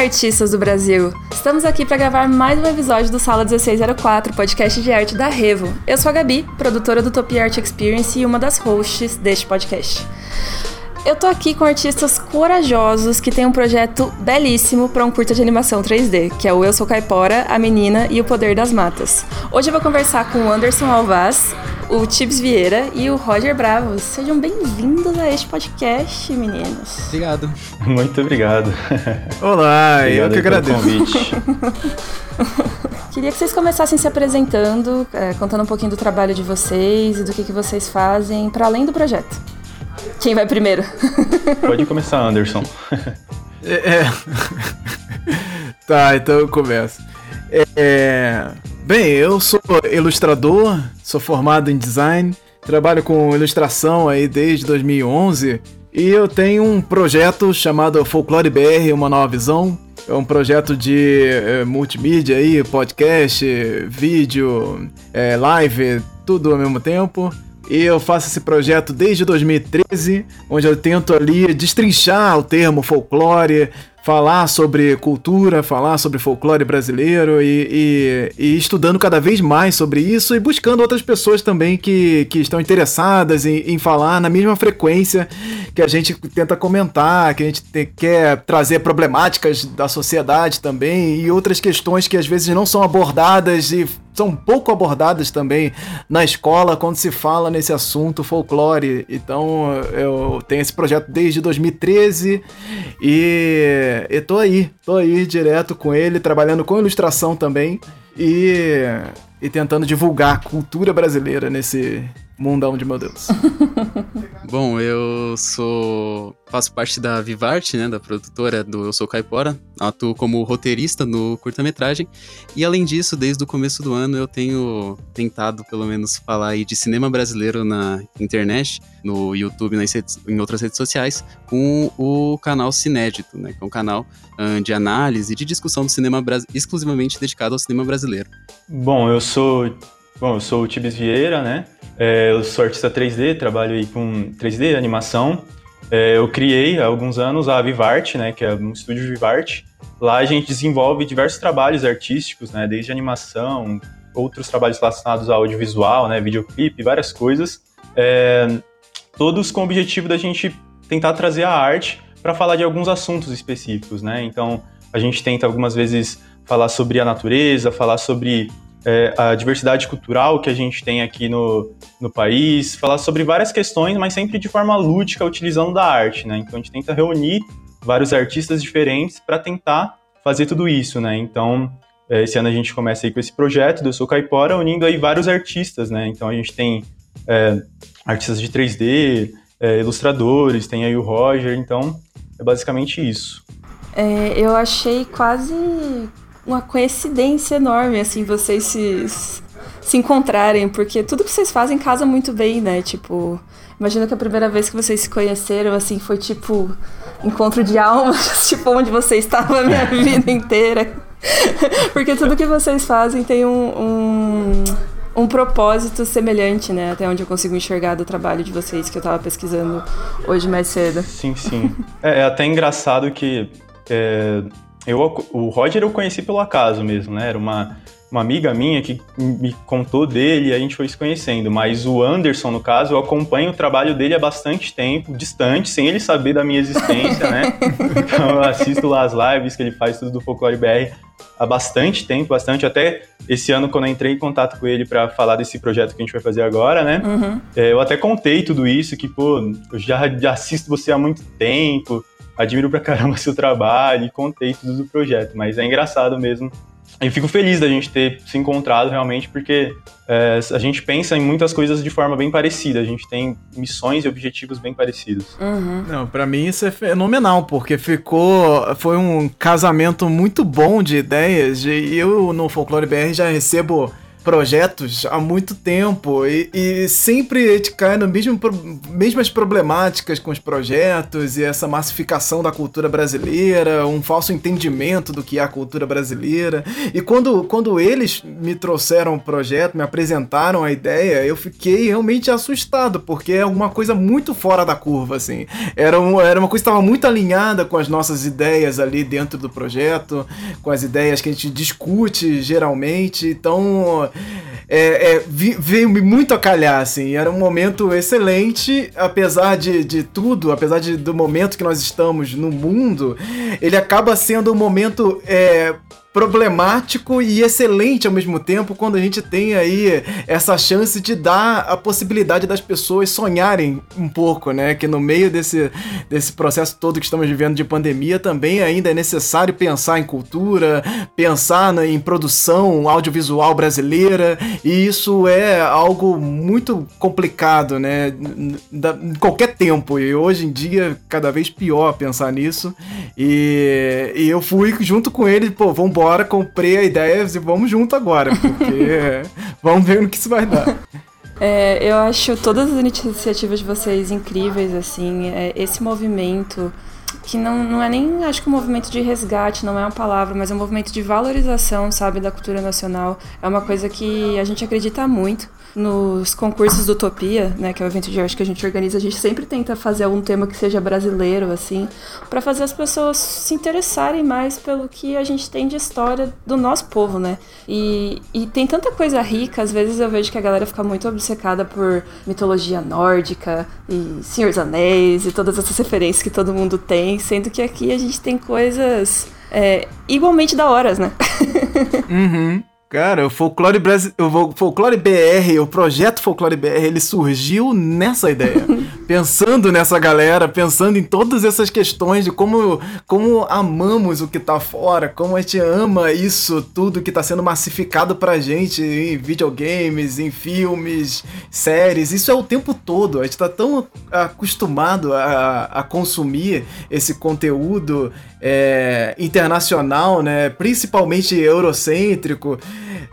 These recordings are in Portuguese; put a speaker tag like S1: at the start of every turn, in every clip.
S1: Artistas do Brasil! Estamos aqui para gravar mais um episódio do Sala 1604, podcast de arte da Revo. Eu sou a Gabi, produtora do Utopia Art Experience e uma das hosts deste podcast. Eu tô aqui com artistas corajosos que têm um projeto belíssimo para um curta de animação 3D, que é o Eu Sou Caipora, A Menina e o Poder das Matas. Hoje eu vou conversar com o Anderson Alvaz, o Tibbs Vieira e o Roger Bravo. Sejam bem-vindos a este podcast, meninos.
S2: Obrigado.
S3: Muito obrigado.
S2: Olá, obrigado eu que agradeço.
S1: Queria que vocês começassem se apresentando, é, contando um pouquinho do trabalho de vocês e do que, que vocês fazem para além do projeto. Quem vai primeiro?
S3: Pode começar, Anderson.
S2: É, é... tá, então eu começo. É... Bem, eu sou ilustrador, sou formado em design, trabalho com ilustração aí desde 2011 e eu tenho um projeto chamado Folklore BR, uma nova visão. É um projeto de é, multimídia aí, podcast, vídeo, é, live, tudo ao mesmo tempo. E eu faço esse projeto desde 2013, onde eu tento ali destrinchar o termo folclore, falar sobre cultura, falar sobre folclore brasileiro e, e, e, estudando cada vez mais sobre isso e buscando outras pessoas também que, que estão interessadas em, em falar na mesma frequência que a gente tenta comentar, que a gente te, quer trazer problemáticas da sociedade também e outras questões que às vezes não são abordadas e são pouco abordadas também na escola quando se fala nesse assunto folclore. Então eu tenho esse projeto desde 2013 e tô aí, tô aí direto com ele, trabalhando com ilustração também e, e tentando divulgar cultura brasileira nesse, mundão de meu Deus.
S4: Bom, eu sou. faço parte da Vivarte, né? Da produtora do Eu Sou Caipora. Atuo como roteirista no curta-metragem. E além disso, desde o começo do ano eu tenho tentado, pelo menos, falar aí de cinema brasileiro na internet, no YouTube, nas redes, em outras redes sociais, com o canal Cinédito, né? Que é um canal uh, de análise e de discussão do cinema exclusivamente dedicado ao cinema brasileiro.
S3: Bom, eu sou. Bom, eu sou o Tibes Vieira, né? É, eu sou artista 3D, trabalho aí com 3D, animação. É, eu criei há alguns anos a Vivarte, né, que é um estúdio Vivarte. Lá a gente desenvolve diversos trabalhos artísticos, né, desde animação, outros trabalhos relacionados ao audiovisual, né, videoclipe, várias coisas. É, todos com o objetivo da gente tentar trazer a arte para falar de alguns assuntos específicos, né? Então a gente tenta algumas vezes falar sobre a natureza, falar sobre é, a diversidade cultural que a gente tem aqui no, no país, falar sobre várias questões, mas sempre de forma lúdica, utilizando da arte, né? Então a gente tenta reunir vários artistas diferentes para tentar fazer tudo isso, né? Então é, esse ano a gente começa aí com esse projeto do Sou Caipora, unindo aí vários artistas, né? Então a gente tem é, artistas de 3D, é, ilustradores, tem aí o Roger, então é basicamente isso.
S1: É, eu achei quase uma coincidência enorme, assim, vocês se, se encontrarem, porque tudo que vocês fazem casa muito bem, né? Tipo, imagina que a primeira vez que vocês se conheceram, assim, foi tipo encontro de almas, tipo, onde você estava a minha vida inteira. porque tudo que vocês fazem tem um, um, um, propósito semelhante, né? Até onde eu consigo enxergar do trabalho de vocês que eu estava pesquisando hoje mais cedo.
S3: Sim, sim. É, é até engraçado que. É eu, o Roger eu conheci pelo acaso mesmo, né? Era uma, uma amiga minha que me contou dele e a gente foi se conhecendo. Mas o Anderson, no caso, eu acompanho o trabalho dele há bastante tempo, distante, sem ele saber da minha existência, né? Então eu assisto lá as lives que ele faz, tudo do Folclore BR, há bastante tempo, bastante. Até esse ano, quando eu entrei em contato com ele para falar desse projeto que a gente vai fazer agora, né? Uhum. É, eu até contei tudo isso, que, pô, eu já, já assisto você há muito tempo admiro pra caramba seu trabalho e contei tudo do projeto, mas é engraçado mesmo. E fico feliz da gente ter se encontrado realmente, porque é, a gente pensa em muitas coisas de forma bem parecida, a gente tem missões e objetivos bem parecidos.
S2: Uhum. Não, para mim isso é fenomenal, porque ficou. Foi um casamento muito bom de ideias, e eu no Folclore BR já recebo projetos há muito tempo e, e sempre a gente cai nas mesmo, mesmas problemáticas com os projetos e essa massificação da cultura brasileira, um falso entendimento do que é a cultura brasileira. E quando, quando eles me trouxeram o projeto, me apresentaram a ideia, eu fiquei realmente assustado, porque é alguma coisa muito fora da curva, assim. Era, um, era uma coisa que estava muito alinhada com as nossas ideias ali dentro do projeto, com as ideias que a gente discute geralmente. Então, é, é, veio muito a calhar, assim. Era um momento excelente, apesar de, de tudo, apesar de, do momento que nós estamos no mundo, ele acaba sendo um momento é, problemático e excelente ao mesmo tempo quando a gente tem aí essa chance de dar a possibilidade das pessoas sonharem um pouco, né? Que no meio desse, desse processo todo que estamos vivendo de pandemia também ainda é necessário pensar em cultura, pensar na, em produção audiovisual brasileira e isso é algo muito complicado, né? em qualquer tempo e hoje em dia cada vez pior pensar nisso e, e eu fui junto com ele, pô, vamos embora, comprei a ideia e vamos junto agora, porque vamos ver no que isso vai dar.
S1: É, eu acho todas as iniciativas de vocês incríveis, assim, é, esse movimento que não, não é nem, acho que um movimento de resgate, não é uma palavra, mas é um movimento de valorização, sabe, da cultura nacional. É uma coisa que a gente acredita muito nos concursos do Utopia, né, que é o evento de arte que a gente organiza, a gente sempre tenta fazer algum tema que seja brasileiro, assim, para fazer as pessoas se interessarem mais pelo que a gente tem de história do nosso povo, né? E, e tem tanta coisa rica, às vezes eu vejo que a galera fica muito obcecada por mitologia nórdica e Senhor dos Anéis e todas essas referências que todo mundo tem, sendo que aqui a gente tem coisas é, igualmente da horas, né?
S2: uhum. Cara, o Folclore, Brasi... o Folclore BR, o projeto Folclore BR, ele surgiu nessa ideia. pensando nessa galera, pensando em todas essas questões de como, como amamos o que tá fora, como a gente ama isso tudo que tá sendo massificado pra gente em videogames, em filmes, séries. Isso é o tempo todo. A gente tá tão acostumado a, a consumir esse conteúdo é, internacional, né? Principalmente eurocêntrico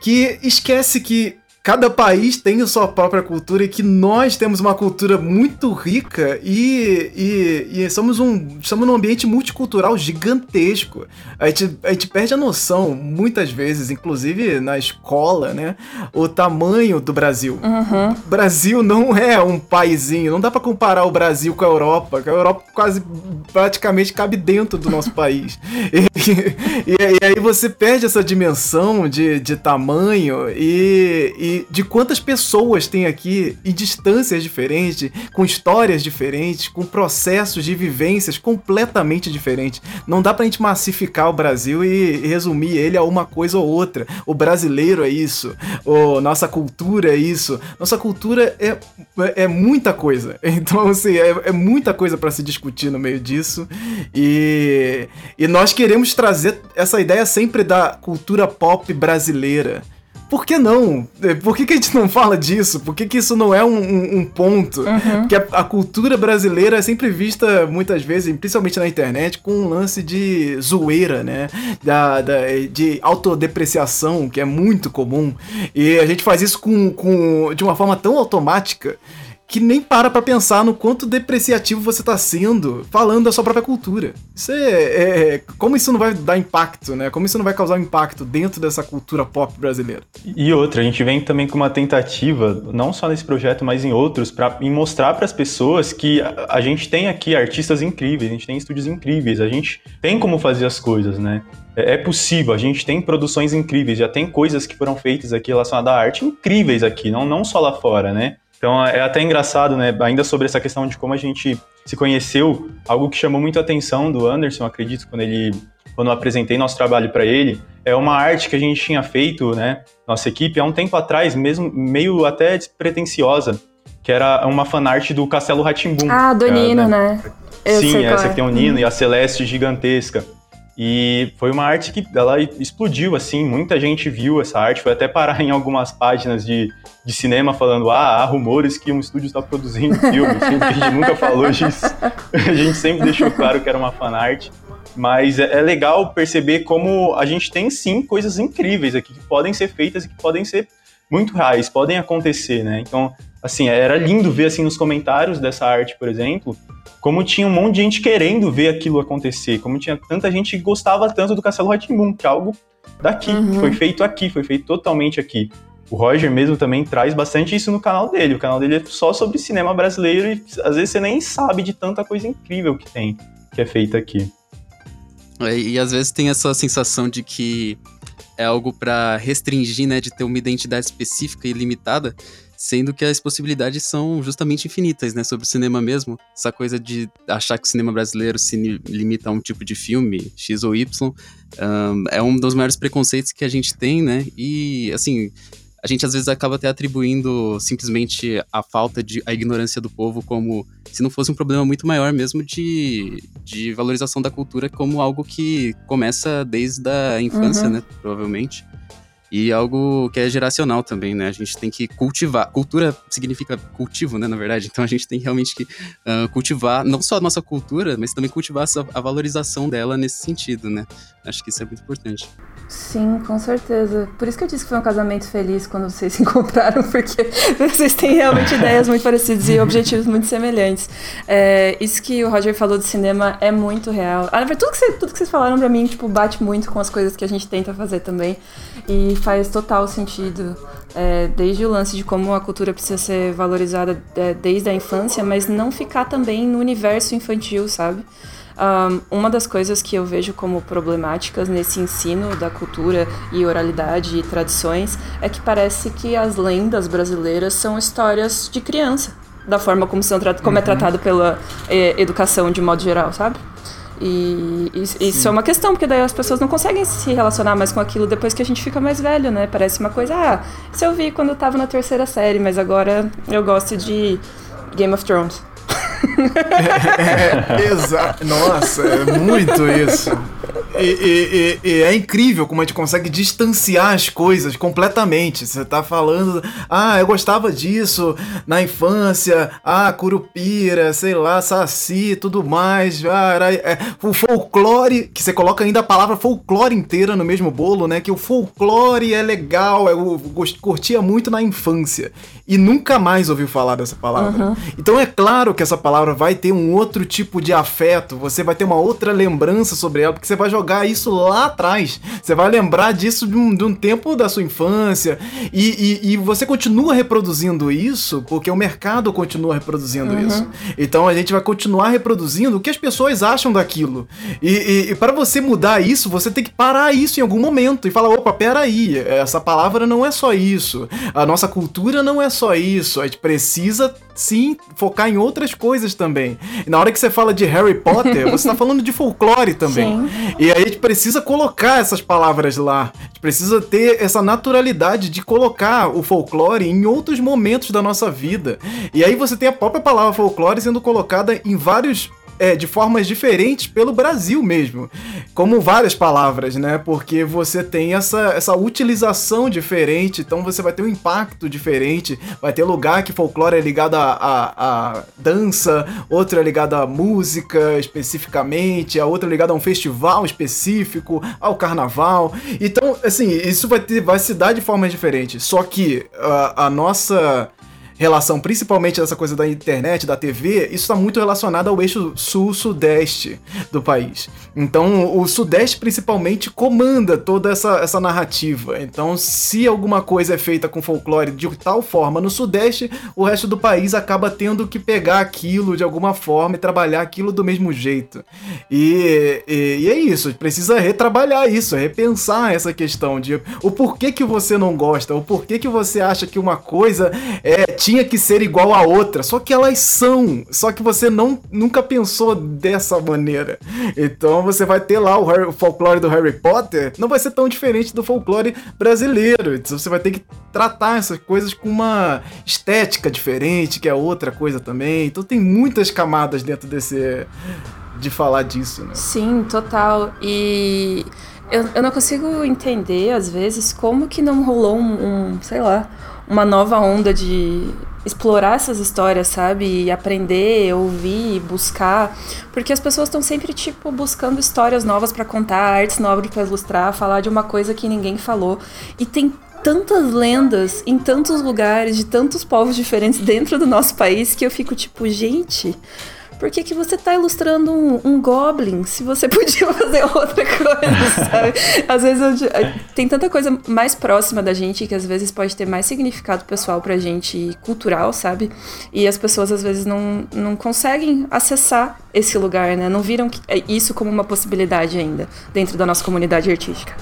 S2: que esquece que cada país tem a sua própria cultura e que nós temos uma cultura muito rica e, e, e somos, um, somos num ambiente multicultural gigantesco. A gente, a gente perde a noção, muitas vezes, inclusive na escola, né? O tamanho do Brasil.
S1: Uhum.
S2: O Brasil não é um paizinho, não dá para comparar o Brasil com a Europa, que a Europa quase praticamente cabe dentro do nosso país. E, e, e, aí você perde essa dimensão de, de tamanho e, e de quantas pessoas tem aqui em distâncias diferentes, com histórias diferentes, com processos de vivências completamente diferentes. Não dá pra gente massificar o Brasil e resumir ele a uma coisa ou outra. O brasileiro é isso, o, nossa cultura é isso. Nossa cultura é, é muita coisa. Então, assim, é, é muita coisa para se discutir no meio disso. E, e nós queremos trazer essa ideia sempre da cultura pop brasileira por que não? É, por que, que a gente não fala disso? Por que, que isso não é um, um, um ponto?
S1: Uhum.
S2: Porque a, a, cultura brasileira é sempre vista, muitas vezes, principalmente na internet, com um lance de zoeira, né? Da, da, de autodepreciação, que é muito comum. E a gente faz isso com, com, de uma forma tão automática que nem para pra pensar no quanto depreciativo você tá sendo falando da sua própria cultura. Isso é, é, é, Como isso não vai dar impacto, né? Como isso não vai causar impacto dentro dessa cultura pop brasileira.
S3: E outra, a gente vem também com uma tentativa, não só nesse projeto, mas em outros, para mostrar para as pessoas que a, a gente tem aqui artistas incríveis, a gente tem estúdios incríveis, a gente tem como fazer as coisas, né? É, é possível, a gente tem produções incríveis, já tem coisas que foram feitas aqui relacionadas à arte incríveis aqui, não, não só lá fora, né? Então é até engraçado, né? Ainda sobre essa questão de como a gente se conheceu, algo que chamou muito a atenção do Anderson, acredito, quando ele quando eu apresentei nosso trabalho para ele, é uma arte que a gente tinha feito, né, nossa equipe, há um tempo atrás, mesmo meio até despretensiosa, que era uma fanart do Castelo Ratimbum.
S1: Ah, do Nino, né? né?
S3: Sim, essa é. que tem o Nino uhum. e a Celeste gigantesca. E foi uma arte que ela explodiu, assim, muita gente viu essa arte, foi até parar em algumas páginas de, de cinema falando, ah, há rumores que um estúdio está produzindo filme, que a gente nunca falou disso. A gente sempre deixou claro que era uma fanart. Mas é, é legal perceber como a gente tem sim coisas incríveis aqui que podem ser feitas e que podem ser muito reais, podem acontecer, né? Então, assim, era lindo ver assim nos comentários dessa arte, por exemplo, como tinha um monte de gente querendo ver aquilo acontecer, como tinha tanta gente que gostava tanto do Castelo Ratimbun, que é algo daqui, uhum. que foi feito aqui, foi feito totalmente aqui. O Roger mesmo também traz bastante isso no canal dele. O canal dele é só sobre cinema brasileiro e às vezes você nem sabe de tanta coisa incrível que tem, que é feita aqui.
S4: É, e às vezes tem essa sensação de que é algo para restringir, né, de ter uma identidade específica e limitada, sendo que as possibilidades são justamente infinitas, né, sobre o cinema mesmo. Essa coisa de achar que o cinema brasileiro se limita a um tipo de filme, X ou Y, um, é um dos maiores preconceitos que a gente tem, né, e, assim, a gente às vezes acaba até atribuindo simplesmente a falta de a ignorância do povo como se não fosse um problema muito maior mesmo de, de valorização da cultura como algo que começa desde a infância, uhum. né, provavelmente. E algo que é geracional também, né? A gente tem que cultivar. Cultura significa cultivo, né? Na verdade. Então a gente tem realmente que uh, cultivar não só a nossa cultura, mas também cultivar a valorização dela nesse sentido, né? Acho que isso é muito importante.
S1: Sim, com certeza. Por isso que eu disse que foi um casamento feliz quando vocês se encontraram, porque vocês têm realmente ideias muito parecidas e objetivos muito semelhantes. É, isso que o Roger falou de cinema é muito real. Ah, tudo que, tudo que vocês falaram pra mim, tipo, bate muito com as coisas que a gente tenta fazer também. E faz total sentido. É, desde o lance de como a cultura precisa ser valorizada é, desde a infância, mas não ficar também no universo infantil, sabe? Um, uma das coisas que eu vejo como problemáticas nesse ensino da cultura e oralidade e tradições é que parece que as lendas brasileiras são histórias de criança, da forma como, são como é uhum. tratado pela eh, educação de modo geral, sabe? E isso, isso é uma questão, porque daí as pessoas não conseguem se relacionar mais com aquilo depois que a gente fica mais velho, né? Parece uma coisa, ah, isso eu vi quando eu tava na terceira série, mas agora eu gosto de Game of Thrones
S2: é, é, exato. Nossa, é muito isso. E, e, e, é incrível como a gente consegue distanciar as coisas completamente. Você tá falando, ah, eu gostava disso na infância, ah, curupira, sei lá, saci, tudo mais. Ah, era, é, o folclore, que você coloca ainda a palavra folclore inteira no mesmo bolo, né? Que o folclore é legal, eu curtia muito na infância. E nunca mais ouviu falar dessa palavra. Uhum. Então é claro que essa palavra vai ter um outro tipo de afeto, você vai ter uma outra lembrança sobre ela, porque você vai jogar isso lá atrás. Você vai lembrar disso de um, de um tempo da sua infância. E, e, e, você continua reproduzindo isso, porque o mercado continua reproduzindo uhum. isso. Então a gente vai continuar reproduzindo o que as pessoas acham daquilo. E, e, e para você mudar isso, você tem que parar isso em algum momento e falar: opa, peraí, essa palavra não é só isso. A nossa cultura não é só isso. A gente precisa sim focar em outras coisas também. E na hora que você fala de Harry Potter, você está falando de folclore também. Sim. E aí a gente precisa colocar essas palavras lá. A gente precisa ter essa naturalidade de colocar o folclore em outros momentos da nossa vida. E aí você tem a própria palavra folclore sendo colocada em vários é, de formas diferentes pelo Brasil mesmo. Como várias palavras, né? Porque você tem essa, essa utilização diferente, então você vai ter um impacto diferente. Vai ter lugar que folclore é ligado a, a dança, outro é ligado à música especificamente, a outra é ligado a um festival específico, ao carnaval. Então, assim, isso vai, ter, vai se dar de formas diferentes. Só que a, a nossa relação, principalmente dessa coisa da internet, da TV, isso está muito relacionado ao eixo sul-sudeste do país. Então, o sudeste principalmente comanda toda essa, essa narrativa. Então, se alguma coisa é feita com folclore de tal forma no sudeste, o resto do país acaba tendo que pegar aquilo de alguma forma e trabalhar aquilo do mesmo jeito. E, e, e é isso, precisa retrabalhar isso, repensar essa questão de o porquê que você não gosta, o porquê que você acha que uma coisa é tinha que ser igual a outra, só que elas são, só que você não nunca pensou dessa maneira. Então você vai ter lá o, Harry, o folclore do Harry Potter, não vai ser tão diferente do folclore brasileiro. Então você vai ter que tratar essas coisas com uma estética diferente, que é outra coisa também. Então tem muitas camadas dentro desse de falar disso, né?
S1: Sim, total. E eu, eu não consigo entender, às vezes, como que não rolou um, um sei lá, uma nova onda de explorar essas histórias, sabe? E aprender, ouvir, buscar. Porque as pessoas estão sempre, tipo, buscando histórias novas para contar, artes novas para ilustrar, falar de uma coisa que ninguém falou. E tem tantas lendas em tantos lugares, de tantos povos diferentes dentro do nosso país, que eu fico tipo, gente. Por que, que você tá ilustrando um, um, Goblin se você podia fazer outra coisa, sabe? Às vezes eu, tem tanta coisa mais próxima da gente que às vezes pode ter mais significado pessoal pra gente cultural, sabe? E as pessoas às vezes não, não conseguem acessar esse lugar, né? Não viram isso como uma possibilidade ainda dentro da nossa comunidade artística.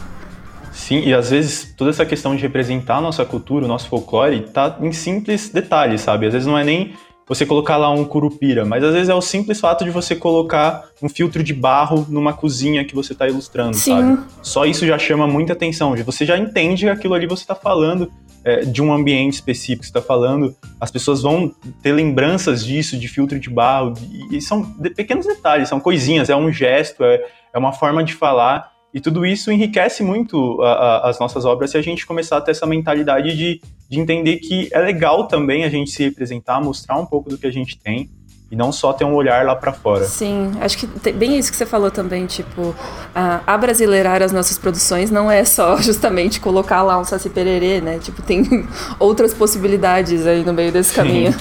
S3: Sim, e às vezes toda essa questão de representar a nossa cultura, o nosso folclore, tá em simples detalhes, sabe? Às vezes não é nem você colocar lá um curupira, mas às vezes é o simples fato de você colocar um filtro de barro numa cozinha que você está ilustrando, Sim. sabe? Só isso já chama muita atenção, você já entende que aquilo ali você está falando é, de um ambiente específico, você está falando, as pessoas vão ter lembranças disso, de filtro de barro, e são de pequenos detalhes, são coisinhas, é um gesto, é, é uma forma de falar e tudo isso enriquece muito a, a, as nossas obras se a gente começar a ter essa mentalidade de, de entender que é legal também a gente se representar, mostrar um pouco do que a gente tem e não só ter um olhar lá para fora.
S1: Sim, acho que tem bem isso que você falou também, tipo, a abrasileirar as nossas produções não é só justamente colocar lá um saci pererê, né? Tipo, tem outras possibilidades aí no meio desse Sim. caminho.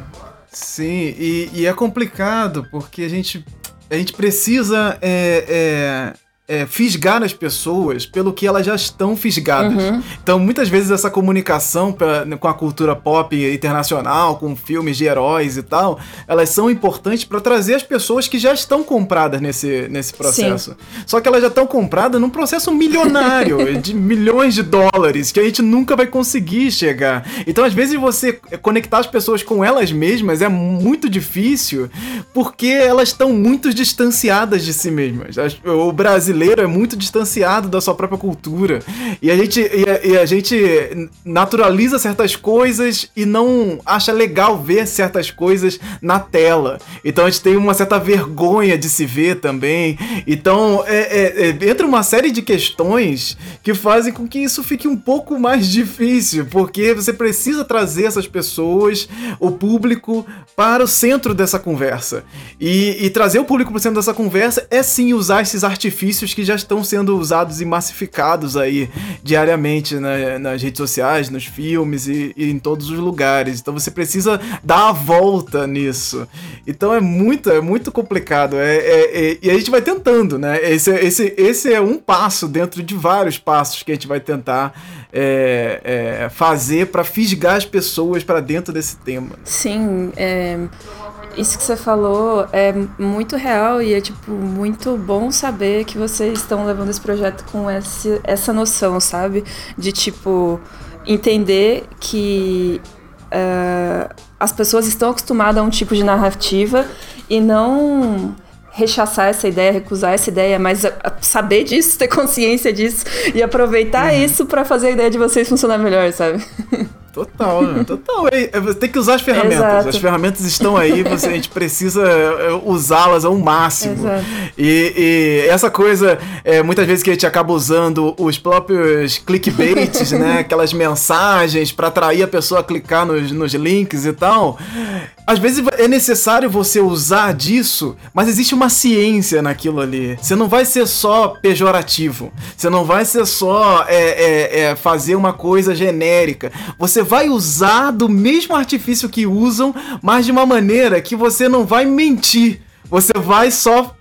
S2: Sim, e, e, é complicado porque a gente, a gente precisa é, é é, fisgar as pessoas pelo que elas já estão fisgadas. Uhum. Então, muitas vezes, essa comunicação pra, com a cultura pop internacional, com filmes de heróis e tal, elas são importantes para trazer as pessoas que já estão compradas nesse, nesse processo. Sim. Só que elas já estão compradas num processo milionário, de milhões de dólares, que a gente nunca vai conseguir chegar. Então, às vezes, você conectar as pessoas com elas mesmas é muito difícil, porque elas estão muito distanciadas de si mesmas. O Brasil brasileiro é muito distanciado da sua própria cultura. E a gente, e a, e a gente naturaliza certas coisas e não acha legal ver certas coisas na tela. Então a gente tem uma certa vergonha de se ver também. Então é, é, é, entra uma série de questões que fazem com que isso fique um pouco mais difícil, porque você precisa trazer essas pessoas, o público, para o centro dessa conversa. E, e trazer o público para o centro dessa conversa é sim usar esses artifícios que já estão sendo usados e massificados aí diariamente na, nas redes sociais, nos filmes e, e, em todos os lugares. Então você precisa dar a volta nisso. Então é muito, é muito complicado. É, é, é, e a gente vai tentando, né? Esse, esse, esse é um passo dentro de vários passos que a gente vai tentar é, é, fazer para fisgar as pessoas para dentro desse tema.
S1: Sim, é, isso que você falou é muito real e é tipo muito bom saber que vocês estão levando esse projeto com esse, essa noção, sabe? De tipo entender que uh, as pessoas estão acostumadas a um tipo de narrativa e não rechaçar essa ideia, recusar essa ideia, mas saber disso, ter consciência disso e aproveitar uhum. isso para fazer a ideia de vocês funcionar melhor, sabe?
S2: Total, né? total. É, é, tem que usar as ferramentas. Exato. As ferramentas estão aí, você, a gente precisa é, usá-las ao máximo. E, e, essa coisa, é, muitas vezes que a gente acaba usando os próprios clickbaits, né? Aquelas mensagens para atrair a pessoa a clicar nos, nos links e tal. Às vezes é necessário você usar disso, mas existe uma ciência naquilo ali. Você não vai ser só pejorativo. Você não vai ser só é, é, fazer uma coisa genérica. Você vai usar do mesmo artifício que usam, mas de uma maneira que você não vai mentir. Você vai só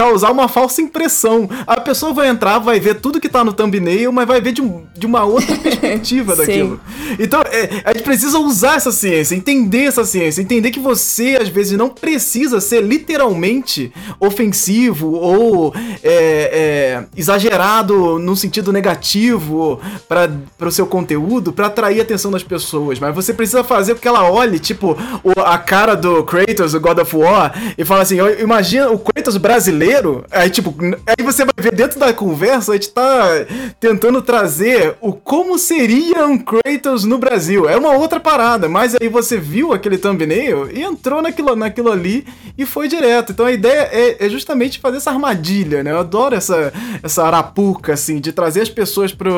S2: causar uma falsa impressão. A pessoa vai entrar, vai ver tudo que tá no thumbnail, mas vai ver de, um, de uma outra perspectiva daquilo. Então, é, a gente precisa usar essa ciência, entender essa ciência, entender que você, às vezes, não precisa ser literalmente ofensivo ou é, é, exagerado no sentido negativo para o seu conteúdo para atrair a atenção das pessoas, mas você precisa fazer com que ela olhe, tipo, a cara do Kratos, o God of War, e fala assim: imagina o Kratos brasileiro brasileiro, aí tipo, aí você vai ver dentro da conversa, a gente tá tentando trazer o como seria um Kratos no Brasil. É uma outra parada, mas aí você viu aquele thumbnail e entrou naquilo, naquilo ali e foi direto. Então a ideia é, é justamente fazer essa armadilha, né? Eu adoro essa, essa arapuca, assim, de trazer as pessoas pro,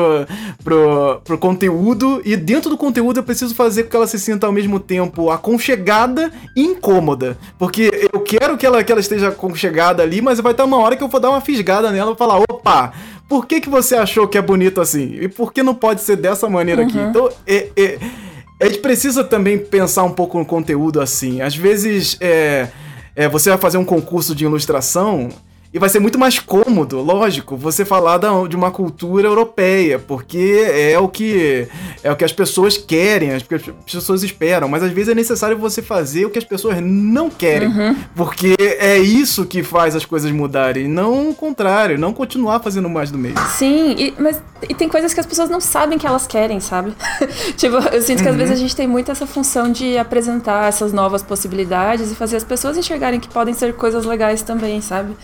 S2: pro, pro conteúdo e dentro do conteúdo eu preciso fazer com que ela se sinta ao mesmo tempo aconchegada e incômoda. Porque eu quero que ela, que ela esteja aconchegada ali, mas vai estar uma hora que eu vou dar uma fisgada nela e falar: opa, por que, que você achou que é bonito assim? E por que não pode ser dessa maneira uhum. aqui? Então, é, é, a gente precisa também pensar um pouco no conteúdo assim. Às vezes, é, é, você vai fazer um concurso de ilustração e vai ser muito mais cômodo, lógico, você falar da, de uma cultura europeia, porque é o que é o que as pessoas querem, as, as pessoas esperam, mas às vezes é necessário você fazer o que as pessoas não querem, uhum. porque é isso que faz as coisas mudarem, não o contrário, não continuar fazendo mais do mesmo.
S1: Sim, e, mas e tem coisas que as pessoas não sabem que elas querem, sabe? tipo, eu sinto que às uhum. vezes a gente tem muito essa função de apresentar essas novas possibilidades e fazer as pessoas enxergarem que podem ser coisas legais também, sabe?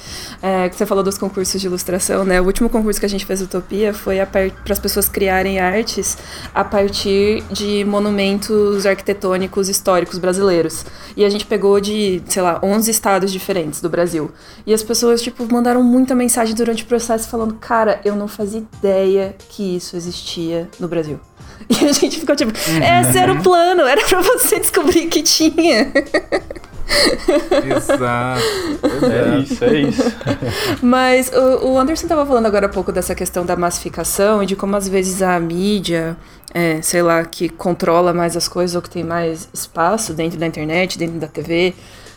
S1: É, você falou dos concursos de ilustração, né? O último concurso que a gente fez Utopia foi para as pessoas criarem artes a partir de monumentos arquitetônicos históricos brasileiros. E a gente pegou de, sei lá, 11 estados diferentes do Brasil. E as pessoas, tipo, mandaram muita mensagem durante o processo falando: Cara, eu não fazia ideia que isso existia no Brasil. E a gente ficou tipo: uhum. Esse era o plano, era para você descobrir que tinha.
S2: Exato.
S3: É isso, é isso.
S1: Mas o, Anderson estava falando agora há pouco dessa questão da massificação e de como às vezes a mídia, é, sei lá, que controla mais as coisas ou que tem mais espaço dentro da internet, dentro da TV,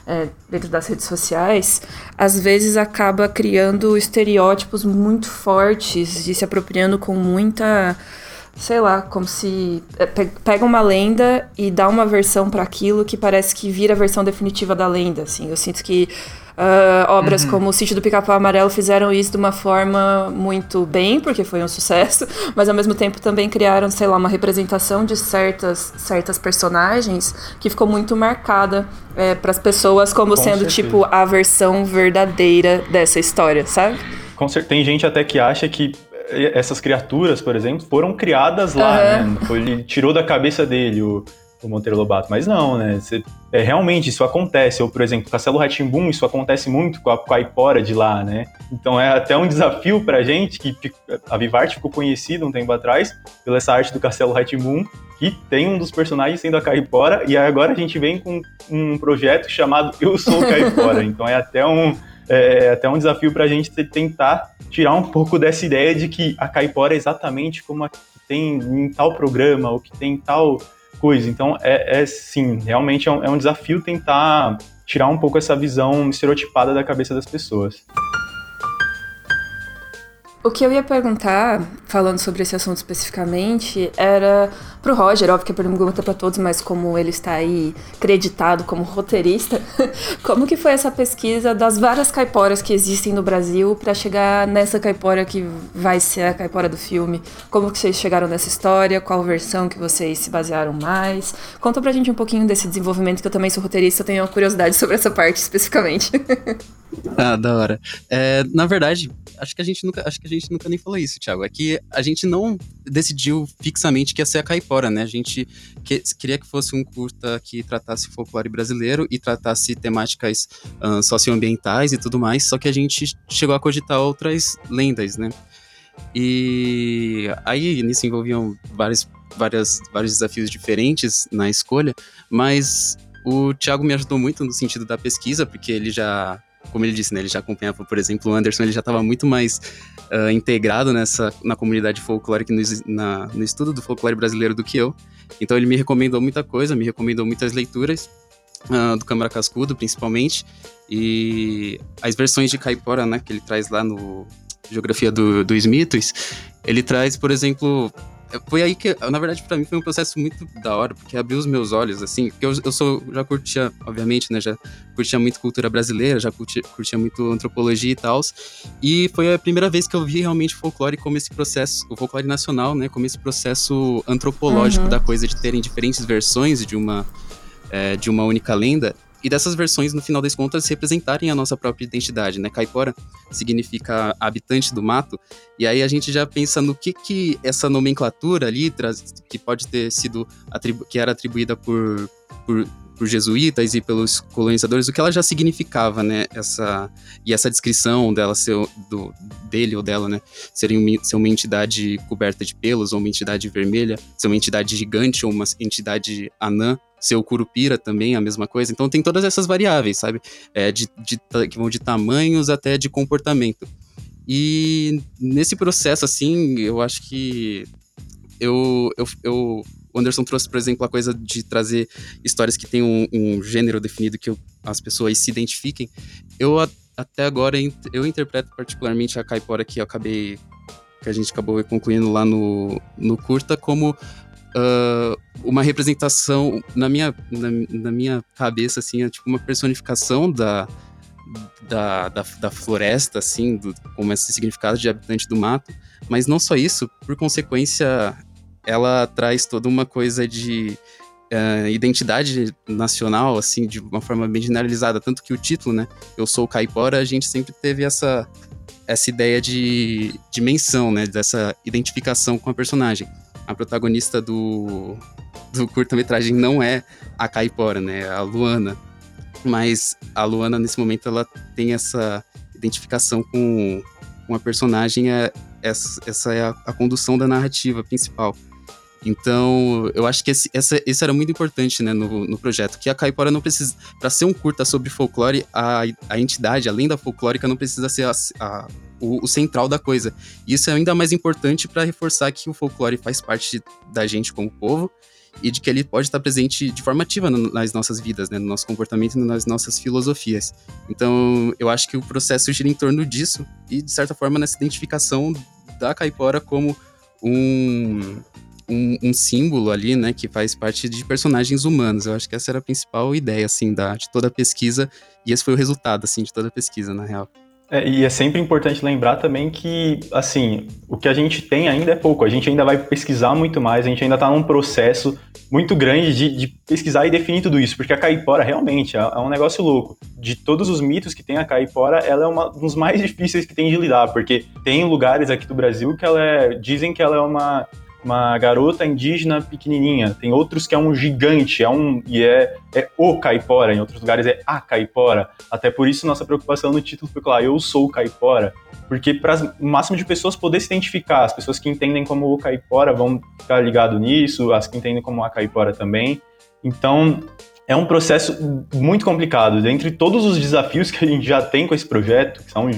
S1: é, dentro das redes sociais, às vezes acaba criando estereótipos muito fortes e se apropriando com muita sei lá, como se é, pega uma lenda e dá uma versão para aquilo que parece que vira a versão definitiva da lenda, assim. Eu sinto que uh, obras uhum. como O Sítio do Pica-Pau Amarelo fizeram isso de uma forma muito bem, porque foi um sucesso, mas ao mesmo tempo também criaram, sei lá, uma representação de certas, certas personagens que ficou muito marcada é, para as pessoas como Com sendo, certeza. tipo, a versão verdadeira dessa história, sabe?
S3: Com certeza. Tem gente até que acha que essas criaturas, por exemplo, foram criadas lá, uhum. né? Ele tirou da cabeça dele o, o Monteiro Lobato. Mas não, né? Você, é, realmente isso acontece. Ou, por exemplo, Castelo Ratimbum, isso acontece muito com a, com a Ipora de lá, né? Então é até um desafio pra gente, que a Vivarte ficou conhecida um tempo atrás pela essa arte do Castelo Ratimbum, que tem um dos personagens sendo a Caipora, e agora a gente vem com um projeto chamado Eu Sou Caipora. então é até um é, é até um desafio para a gente tentar tirar um pouco dessa ideia de que a caipora é exatamente como a que tem em tal programa ou que tem tal coisa. Então, é, é sim, realmente é um, é um desafio tentar tirar um pouco essa visão estereotipada da cabeça das pessoas.
S1: O que eu ia perguntar, falando sobre esse assunto especificamente, era pro Roger, óbvio que a pergunta para todos, mas como ele está aí creditado como roteirista, como que foi essa pesquisa das várias caiporas que existem no Brasil para chegar nessa caipora que vai ser a caipora do filme? Como que vocês chegaram nessa história? Qual versão que vocês se basearam mais? Conta pra gente um pouquinho desse desenvolvimento, que eu também sou roteirista, eu tenho uma curiosidade sobre essa parte especificamente.
S4: ah, da hora. É, na verdade, acho que a gente nunca, acho que a gente nunca nem falou isso, Thiago. É que a gente não decidiu fixamente que ia ser a caipora, né? A gente que, queria que fosse um curta que tratasse folclore brasileiro e tratasse temáticas uh, socioambientais e tudo mais, só que a gente chegou a cogitar outras lendas, né? E aí nisso envolviam vários, várias, vários desafios diferentes na escolha, mas o Thiago me ajudou muito no sentido da pesquisa, porque ele já como ele disse, né, ele já acompanhava, por exemplo, o Anderson, ele já estava muito mais uh, integrado nessa, na comunidade folclórica, no, na, no estudo do folclore brasileiro do que eu. Então ele me recomendou muita coisa, me recomendou muitas leituras, uh, do Câmara Cascudo, principalmente, e as versões de caipora, né, que ele traz lá no Geografia do, dos Mitos, ele traz, por exemplo, foi aí que, na verdade, para mim foi um processo muito da hora, porque abriu os meus olhos, assim, porque eu, eu sou, já curtia, obviamente, né, já curtia muito cultura brasileira, já curtia, curtia muito antropologia e tal, e foi a primeira vez que eu vi realmente folclore como esse processo, o folclore nacional, né, como esse processo antropológico uhum. da coisa de terem diferentes versões de uma, é, de uma única lenda, e dessas versões, no final das contas, representarem a nossa própria identidade, né? Caipora significa habitante do mato, e aí a gente já pensa no que que essa nomenclatura ali, que pode ter sido, que era atribuída por, por por jesuítas e pelos colonizadores, o que ela já significava, né? Essa, e essa descrição dela ser, do, dele ou dela, né? Ser uma, ser uma entidade coberta de pelos, ou uma entidade vermelha, ser uma entidade gigante ou uma entidade anã, ser o curupira também, a mesma coisa. Então tem todas essas variáveis, sabe? É, de, de, que vão de tamanhos até de comportamento. E nesse processo, assim, eu acho que eu, eu, eu o Anderson trouxe, por exemplo, a coisa de trazer histórias que têm um, um gênero definido que eu, as pessoas se identifiquem. Eu até agora eu interpreto particularmente a caipora que eu acabei que a gente acabou concluindo lá no, no curta como uh, uma representação na minha, na, na, minha cabeça assim é tipo uma personificação da da, da, da floresta assim do, como esse significado de habitante do mato mas não só isso por consequência ela traz toda uma coisa de uh, identidade nacional, assim, de uma forma bem generalizada. Tanto que o título, né? Eu sou caipora, a gente sempre teve essa, essa ideia de dimensão, né? Dessa identificação com a personagem. A protagonista do, do curta-metragem não é a caipora, né? É a Luana. Mas a Luana, nesse momento, ela tem essa identificação com, com a personagem, é, essa, é a condução da narrativa principal. Então, eu acho que esse, essa, esse era muito importante né, no, no projeto, que a caipora não precisa, para ser um curta sobre folclore, a, a entidade, além da folclórica, não precisa ser a, a, o, o, central da coisa. E isso é ainda mais importante para reforçar que o folclore faz parte da gente como povo e de que ele pode estar presente de forma ativa nas nossas vidas, né, no nosso comportamento e nas nossas filosofias. Então, eu acho que o processo gira em torno disso e, de certa forma, nessa identificação da caipora como um um, um, símbolo ali, né, que faz parte de personagens humanos. Eu acho que essa era a principal ideia, assim, da, de toda a pesquisa, e esse foi o resultado, assim, de toda a pesquisa, na real.
S3: É, e é sempre importante lembrar também que, assim, o que a gente tem ainda é pouco. A gente ainda vai pesquisar muito mais, a gente ainda está num processo muito grande de, de, pesquisar e definir tudo isso, porque a caipora realmente é, é, um negócio louco. De todos os mitos que tem a caipora, ela é uma, um dos mais difíceis que tem de lidar, porque tem lugares aqui do Brasil que ela é, dizem que ela é uma uma garota indígena pequenininha. Tem outros que é um gigante, é um e é, é o caipora. Em outros lugares é a caipora. Até por isso nossa preocupação no título foi claro, eu sou o caipora, porque para o máximo de pessoas poder se identificar, as pessoas que entendem como o caipora vão ficar ligado nisso, as que entendem como a caipora também. Então é um processo muito complicado. Dentre todos os desafios que a gente já tem com esse projeto, que são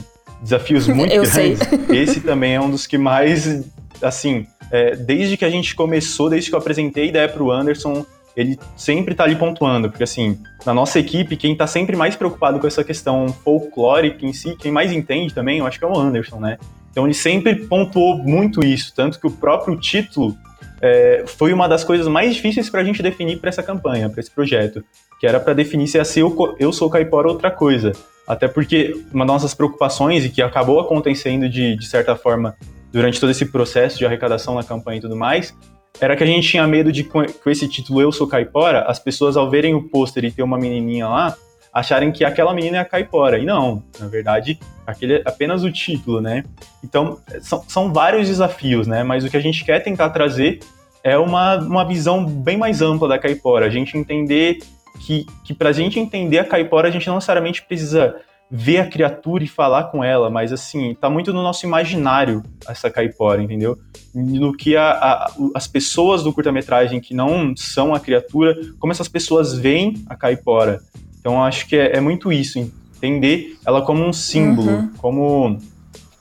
S3: desafios muito
S1: eu
S3: grandes, sei. esse também é um dos que mais assim é, desde que a gente começou, desde que eu apresentei a ideia para o Anderson, ele sempre está ali pontuando, porque assim, na nossa equipe, quem está sempre mais preocupado com essa questão folclórica em si, quem mais entende também, eu acho que é o Anderson, né? Então ele sempre pontuou muito isso, tanto que o próprio título é, foi uma das coisas mais difíceis para a gente definir para essa campanha, para esse projeto, que era para definir se ia ser eu, eu sou caipora outra coisa. Até porque uma das nossas preocupações, e que acabou acontecendo de, de certa forma durante todo esse processo de arrecadação na campanha e tudo mais, era que a gente tinha medo de, com esse título Eu Sou Caipora, as pessoas ao verem o pôster e ter uma menininha lá, acharem que aquela menina é a caipora. E não, na verdade, aquele é apenas o título, né? Então, são, são vários desafios, né? Mas o que a gente quer tentar trazer é uma, uma visão bem mais ampla da caipora. A gente entender que, que para a gente entender a caipora, a gente não necessariamente precisa ver a criatura e falar com ela, mas assim, tá muito no nosso imaginário essa caipora, entendeu? No que a, a, as pessoas do curta-metragem que não são a criatura, como essas pessoas veem a caipora. Então acho que é, é muito isso, entender ela como um símbolo, uhum. como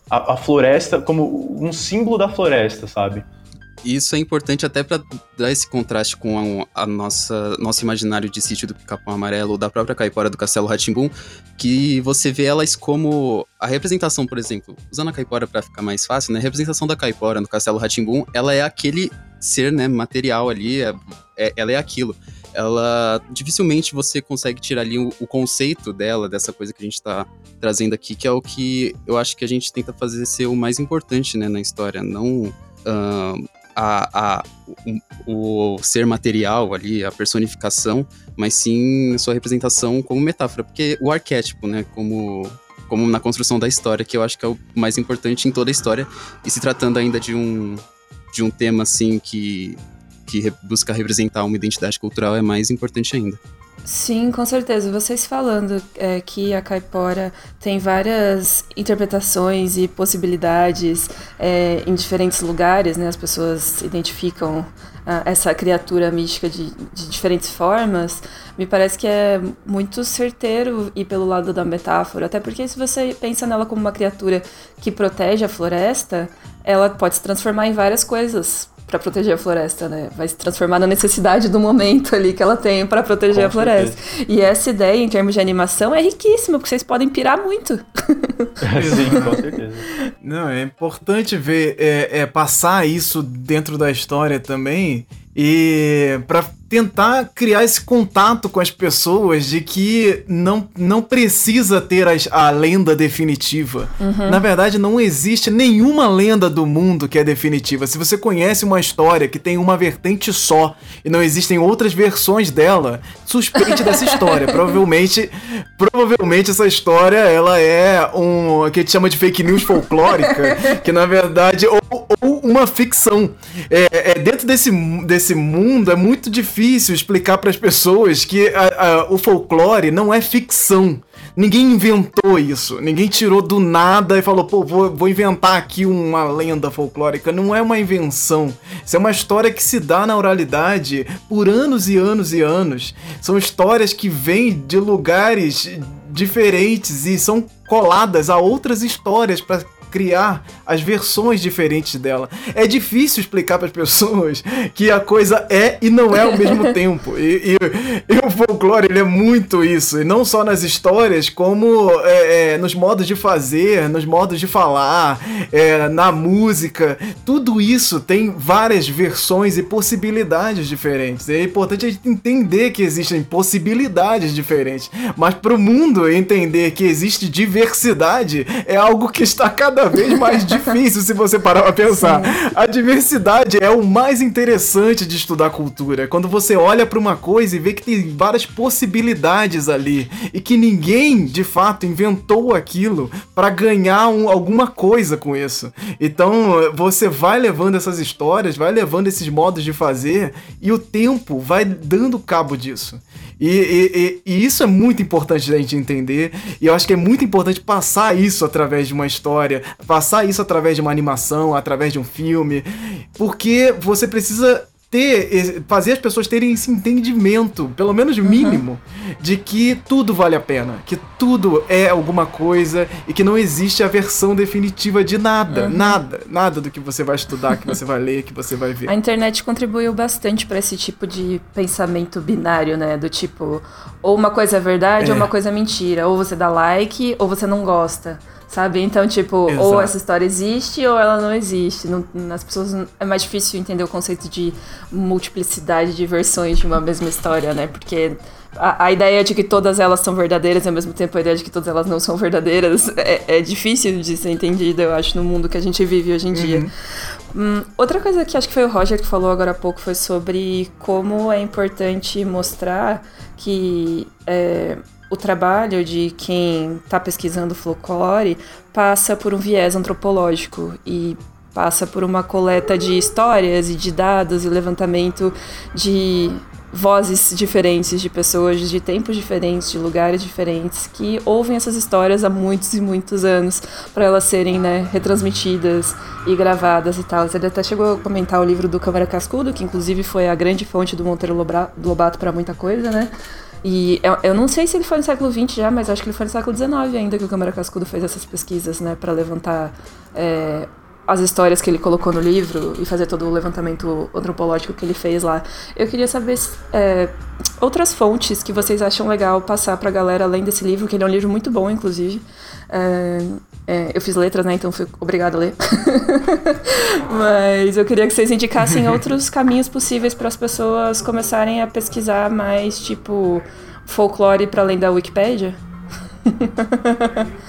S3: a, a floresta, como um símbolo da floresta, sabe?
S4: Isso é importante até para dar esse contraste com a, a, nossa nosso imaginário de sítio do Capão Amarelo ou da própria caipora do Castelo Ratimbum, que você vê elas como a representação, por exemplo, usando a caipora para ficar mais fácil, né? A representação da caipora no Castelo Ratimbum, ela é aquele ser, né, material ali, é, é, ela é aquilo. Ela dificilmente você consegue tirar ali o, o conceito dela, dessa coisa que a gente está trazendo aqui, que é o que eu acho que a gente tenta fazer ser o mais importante, né, na história, não uh, a, a o, o, ser material ali, a personificação, mas sim sua representação como metáfora, porque o arquétipo, né, como como na construção da história, que eu acho que é o mais importante em toda a história, e se tratando ainda de um de um tema assim que que busca representar uma identidade cultural é mais importante ainda.
S1: Sim, com certeza. Vocês falando é, que a caipora tem várias interpretações e possibilidades é, em diferentes lugares, né? As pessoas identificam ah, essa criatura mística de, de diferentes formas. Me parece que é muito certeiro ir pelo lado da metáfora, até porque se você pensa nela como uma criatura que protege a floresta, ela pode se transformar em várias coisas para proteger a floresta, né? Vai se transformar na necessidade do momento ali que ela tem para proteger Com a floresta. Certeza. E essa ideia, em termos de animação, é riquíssima, porque vocês podem pirar muito.
S3: Sim, com certeza.
S2: Não, é importante ver, é, é passar isso dentro da história também e para tentar criar esse contato com as pessoas de que não, não precisa ter as, a lenda definitiva. Uhum. Na verdade, não existe nenhuma lenda do mundo que é definitiva. Se você conhece uma história que tem uma vertente só e não existem outras versões dela, suspeite dessa história. provavelmente, provavelmente essa história ela é um que a gente chama de fake news folclórica, que na verdade ou, ou uma ficção. É, é dentro desse, desse mundo é muito difícil explicar para as pessoas que a, a, o folclore não é ficção. Ninguém inventou isso. Ninguém tirou do nada e falou, pô, vou, vou inventar aqui uma lenda folclórica. Não é uma invenção. Isso é uma história que se dá na oralidade por anos e anos e anos. São histórias que vêm de lugares diferentes e são coladas a outras histórias para criar as versões diferentes dela. É difícil explicar para as pessoas que a coisa é e não é ao mesmo tempo. E, e, e, o folclore ele é muito isso, e não só nas histórias, como é, é, nos modos de fazer, nos modos de falar, é, na música. Tudo isso tem várias versões e possibilidades diferentes. É importante a gente entender que existem possibilidades diferentes, mas para o mundo entender que existe diversidade é algo que está cada cada vez mais difícil se você parar pra pensar. Sim. A diversidade é o mais interessante de estudar cultura. Quando você olha para uma coisa e vê que tem várias possibilidades ali e que ninguém de fato inventou aquilo para ganhar um, alguma coisa com isso. Então você vai levando essas histórias, vai levando esses modos de fazer e o tempo vai dando cabo disso. E, e, e, isso é muito importante da gente entender. E eu acho que é muito importante passar isso através de uma história, passar isso através de uma animação, através de um filme. Porque você precisa ter, fazer as pessoas terem esse entendimento, pelo menos uhum. mínimo, uhum. de que tudo vale a pena, que tudo é alguma coisa e que não existe a versão definitiva de nada, uhum. nada, nada do que você vai estudar, que você vai ler, que você vai ver.
S1: A internet contribuiu bastante para esse tipo de pensamento binário, né, do tipo, ou uma coisa é verdade é. ou uma coisa é mentira, ou você dá like ou você não gosta. Sabe? Então, tipo, Exato. ou essa história existe ou ela não existe. Não, as pessoas é mais difícil entender o conceito de multiplicidade de versões de uma mesma história, né? Porque a, a, ideia de que todas elas são verdadeiras e ao mesmo tempo a ideia de que todas elas não são verdadeiras é, é difícil de ser entendida, eu acho, no mundo que a gente vive hoje em dia. Uhum. Hum, outra coisa que acho que foi o Roger que falou agora há pouco foi sobre como é importante mostrar que é, o trabalho de quem está pesquisando folclore passa por um viés antropológico e passa por uma coleta de histórias e de dados e levantamento de vozes diferentes de pessoas de tempos diferentes, de lugares diferentes que ouvem essas histórias há muitos e muitos anos para elas serem, né, retransmitidas e gravadas e tal. Ele até chegou a comentar o livro do Câmara Cascudo, que inclusive foi a grande fonte do Monteiro Lobato para muita coisa, né? E eu, eu, não sei se ele foi no século XX já, mas acho que ele foi no século XIX ainda que o Câmara Cascudo fez essas pesquisas, né, para levantar é, as histórias que ele colocou no livro e fazer todo o levantamento antropológico que ele fez lá. Eu queria saber é, outras fontes que vocês acham legal passar para a galera além desse livro, que ele é um livro muito bom, inclusive. É, é, eu fiz letras, né? Então fui obrigada a ler. Mas eu queria que vocês indicassem outros caminhos possíveis para as pessoas começarem a pesquisar mais, tipo, folclore para além da Wikipédia.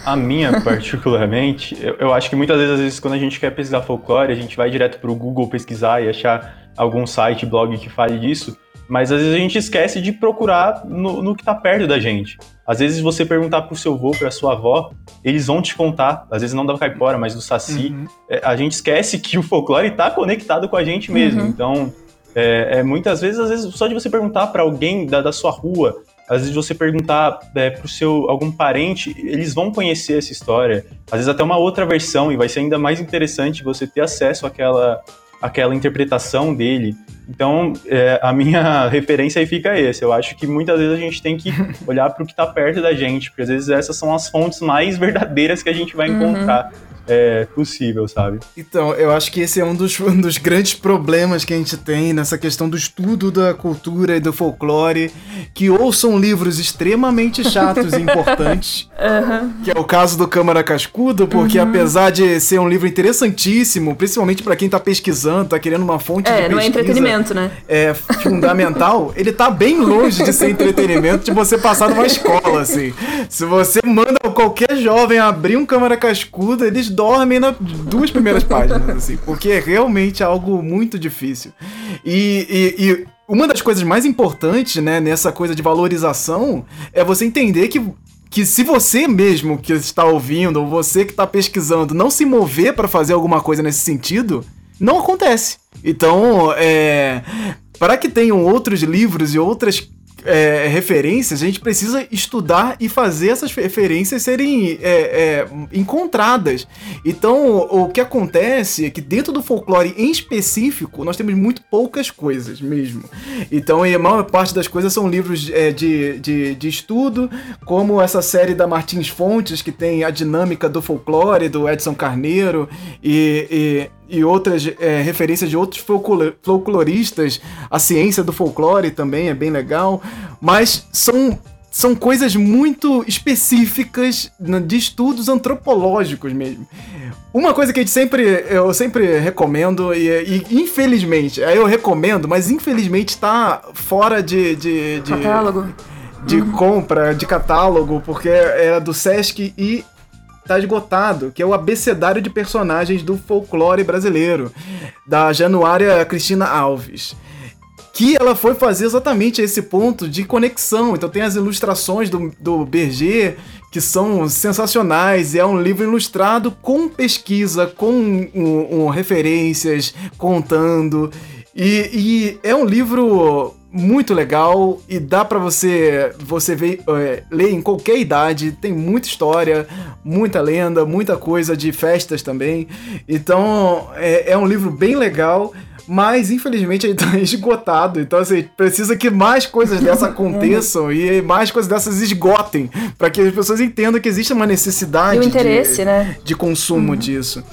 S3: a minha, particularmente, eu, eu, acho que muitas vezes, às vezes, quando a gente quer pesquisar folclore, a gente vai direto para o Google pesquisar e achar algum site, blog que fale disso. Mas às vezes a gente esquece de procurar no, no que está perto da gente. Às vezes você perguntar pro seu avô, pra sua avó, eles vão te contar, às vezes não da caipora, mas do saci. Uhum. É, a gente esquece que o folclore está conectado com a gente mesmo. Uhum. Então, é, é, muitas vezes, às vezes, só de você perguntar para alguém da, da, sua rua às vezes você perguntar é, pro seu algum parente, eles vão conhecer essa história, às vezes até uma outra versão, e vai ser ainda mais interessante você ter acesso àquela, àquela interpretação dele. Então, é, a minha referência aí fica essa. Eu acho que muitas vezes a gente tem que olhar para o que está perto da gente, porque às vezes essas são as fontes mais verdadeiras que a gente vai uhum. encontrar. Uhum é possível, sabe?
S2: Então, eu acho que esse é um dos, um dos grandes problemas que a gente tem nessa questão do estudo da cultura e do folclore, que ou são livros extremamente chatos e importantes, uhum. que é o caso do Câmara Cascudo, porque uhum. apesar de ser um livro interessantíssimo, principalmente para quem tá pesquisando, tá querendo uma fonte é, de pesquisa... É, não é
S1: entretenimento, né?
S2: É fundamental, ele tá bem longe de ser entretenimento de você passar numa escola, assim. Se você manda qualquer jovem abrir um Câmara Cascudo, eles dormem nas duas primeiras páginas, assim, porque é realmente algo muito difícil. E, e, e uma das coisas mais importantes, né, nessa coisa de valorização é você entender que que se você mesmo que está ouvindo, ou você que está pesquisando, não se mover para fazer alguma coisa nesse sentido, não acontece. Então, é, para que tenham outros livros e outras é, referências, a gente precisa estudar e fazer essas referências serem é, é, encontradas. Então, o que acontece é que dentro do folclore em específico, nós temos muito poucas coisas mesmo. Então, a maior parte das coisas são livros é, de, de, de estudo, como essa série da Martins Fontes, que tem a dinâmica do folclore, do Edson Carneiro, e, e e outras é, referências de outros folcloristas. A ciência do folclore também é bem legal. Mas são, são coisas muito específicas de estudos antropológicos mesmo. Uma coisa que a gente sempre, eu sempre recomendo, e, e infelizmente, eu recomendo, mas infelizmente está fora de. de, de
S1: catálogo.
S2: De uhum. compra, de catálogo, porque era do Sesc e tá esgotado, que é o abecedário de personagens do folclore brasileiro, da Januária Cristina Alves. Que ela foi fazer exatamente esse ponto de conexão. Então tem as ilustrações do, do Berger, que são sensacionais. É um livro ilustrado com pesquisa, com um, um, referências, contando. E, e é um livro muito legal e dá para você você ver, é, ler em qualquer idade. Tem muita história, muita lenda, muita coisa de festas também. Então é, é um livro bem legal. Mas infelizmente ele tá esgotado. Então, assim, precisa que mais coisas dessas aconteçam e mais coisas dessas esgotem. para que as pessoas entendam que existe uma necessidade
S1: e o interesse,
S2: de,
S1: né?
S2: de consumo uhum. disso.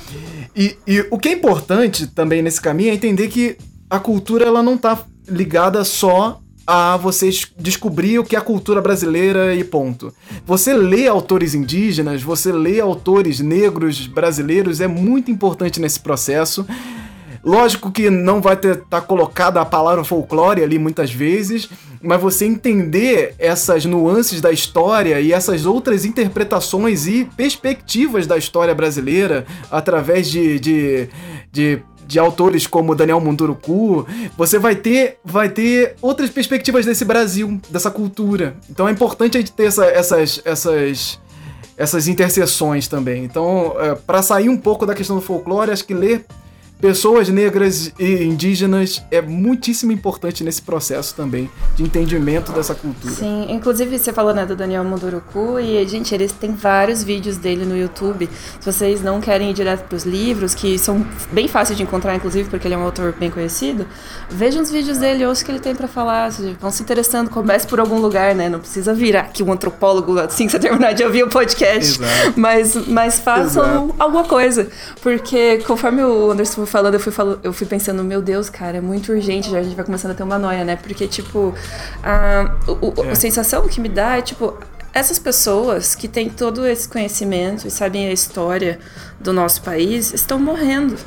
S2: E, e o que é importante também nesse caminho é entender que a cultura ela não tá ligada só a vocês descobrir o que é a cultura brasileira e ponto. Você lê autores indígenas, você lê autores negros brasileiros é muito importante nesse processo. Lógico que não vai estar tá colocada a palavra folclore ali muitas vezes, mas você entender essas nuances da história e essas outras interpretações e perspectivas da história brasileira através de, de, de de autores como Daniel Munduruku, você vai ter, vai ter outras perspectivas desse Brasil, dessa cultura. Então é importante a gente ter essa, essas, essas, essas interseções também. Então, é, para sair um pouco da questão do folclore, acho que ler pessoas negras e indígenas é muitíssimo importante nesse processo também de entendimento dessa cultura.
S1: Sim, inclusive você falou né, do Daniel Munduruku e, gente, eles têm vários vídeos dele no YouTube. Se vocês não querem ir direto para os livros, que são bem fáceis de encontrar, inclusive, porque ele é um autor bem conhecido, vejam os vídeos dele, ouçam o que ele tem para falar, vão se interessando, comece por algum lugar, né? Não precisa virar aqui um antropólogo assim que você terminar de ouvir o podcast, Exato. mas, mas façam Exato. alguma coisa, porque conforme o Anderson falando, eu fui, falo, eu fui pensando, meu Deus, cara, é muito urgente, já a gente vai começando a ter uma noia, né? Porque, tipo, a, o, é. a sensação que me dá é, tipo, essas pessoas que têm todo esse conhecimento e sabem a história do nosso país estão morrendo.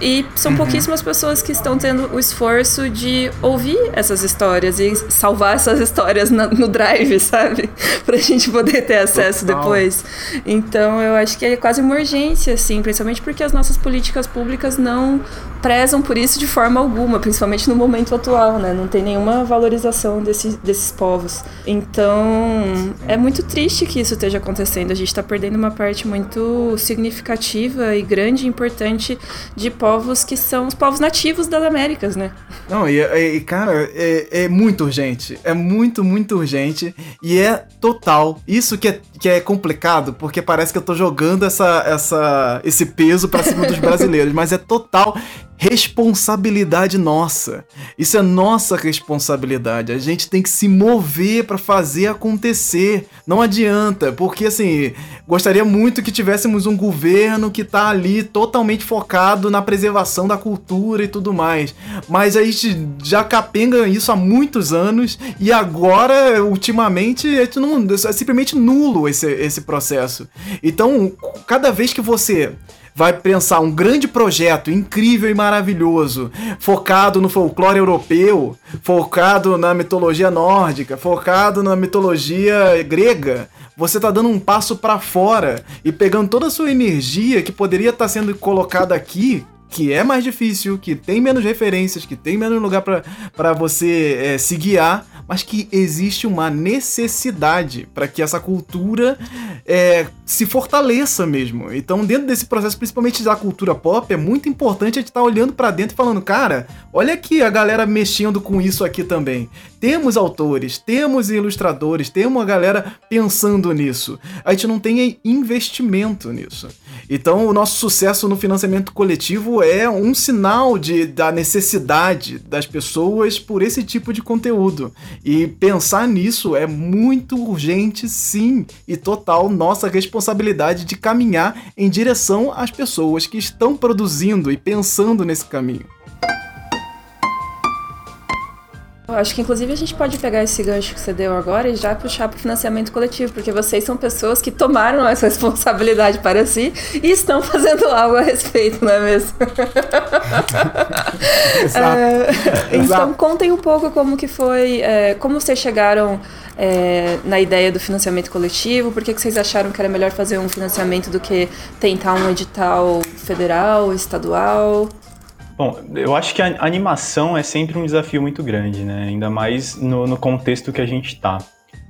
S1: E são uhum. pouquíssimas pessoas que estão tendo o esforço de ouvir essas histórias e salvar essas histórias na, no drive, sabe? pra gente poder ter acesso Total. depois. Então eu acho que é quase uma urgência, assim, principalmente porque as nossas políticas públicas não prezam por isso de forma alguma, principalmente no momento atual, né? Não tem nenhuma valorização desse, desses povos. Então, é muito triste que isso esteja acontecendo. A gente está perdendo uma parte muito significativa e grande e importante de povos que são os povos nativos das Américas, né?
S2: Não, e, e cara, é, é muito urgente. É muito, muito urgente. E é total. Isso que é, que é complicado, porque parece que eu tô jogando essa, essa, esse peso pra cima dos brasileiros, mas é total responsabilidade nossa. Isso é nossa responsabilidade. A gente tem que se mover para fazer acontecer. Não adianta, porque assim, gostaria muito que tivéssemos um governo que tá ali totalmente focado na preservação da cultura e tudo mais. Mas a gente já capenga isso há muitos anos e agora, ultimamente, não, é simplesmente nulo esse, esse processo. Então, cada vez que você vai pensar um grande projeto incrível e maravilhoso, focado no folclore europeu, focado na mitologia nórdica, focado na mitologia grega, você tá dando um passo para fora e pegando toda a sua energia que poderia estar tá sendo colocada aqui que é mais difícil, que tem menos referências, que tem menos lugar para você é, se guiar, mas que existe uma necessidade para que essa cultura é, se fortaleça mesmo. Então, dentro desse processo, principalmente da cultura pop, é muito importante a gente estar tá olhando para dentro e falando, cara, olha aqui a galera mexendo com isso aqui também. Temos autores, temos ilustradores, temos a galera pensando nisso. A gente não tem investimento nisso. Então, o nosso sucesso no financiamento coletivo é um sinal de, da necessidade das pessoas por esse tipo de conteúdo. E pensar nisso é muito urgente, sim, e total nossa responsabilidade de caminhar em direção às pessoas que estão produzindo e pensando nesse caminho.
S1: Acho que inclusive a gente pode pegar esse gancho que você deu agora e já puxar para o financiamento coletivo, porque vocês são pessoas que tomaram essa responsabilidade para si e estão fazendo algo a respeito, não é mesmo?
S2: Exato. É,
S1: então Exato. contem um pouco como que foi, é, como vocês chegaram é, na ideia do financiamento coletivo, por que, que vocês acharam que era melhor fazer um financiamento do que tentar um edital federal, estadual?
S3: Bom, eu acho que a animação é sempre um desafio muito grande, né? Ainda mais no, no contexto que a gente está.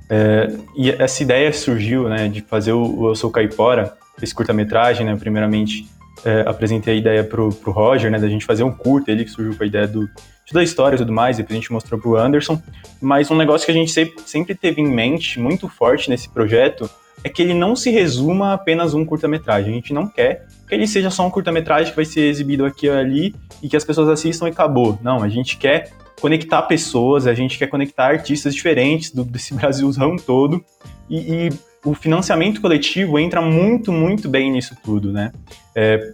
S3: É, e essa ideia surgiu, né, de fazer o, Eu Sou Caipora, esse curta-metragem, né? Primeiramente, é, apresentei a ideia pro, pro Roger, né, da gente fazer um curta, ele que surgiu com a ideia do, da história e tudo mais, depois a gente mostrou pro Anderson. Mas um negócio que a gente sempre, sempre teve em mente, muito forte nesse projeto, é que ele não se resuma a apenas um curta-metragem. A gente não quer que ele seja só um curta-metragem que vai ser exibido aqui e ali e que as pessoas assistam e acabou. Não, a gente quer conectar pessoas, a gente quer conectar artistas diferentes do, desse Brasilzão todo e, e o financiamento coletivo entra muito, muito bem nisso tudo, né? É,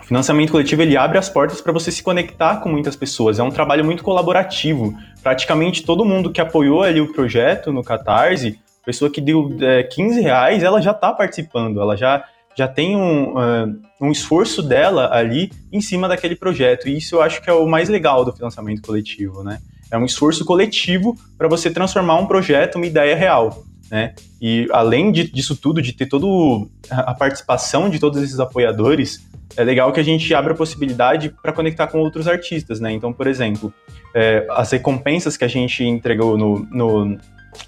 S3: o financiamento coletivo ele abre as portas para você se conectar com muitas pessoas. É um trabalho muito colaborativo. Praticamente todo mundo que apoiou ali o projeto no Catarse, pessoa que deu é, 15 reais, ela já está participando, ela já já tem um, uh, um esforço dela ali em cima daquele projeto. E isso eu acho que é o mais legal do financiamento coletivo, né? É um esforço coletivo para você transformar um projeto, uma ideia real. Né? E além de, disso tudo, de ter toda a participação de todos esses apoiadores, é legal que a gente abra a possibilidade para conectar com outros artistas, né? Então, por exemplo, é, as recompensas que a gente entregou no, no,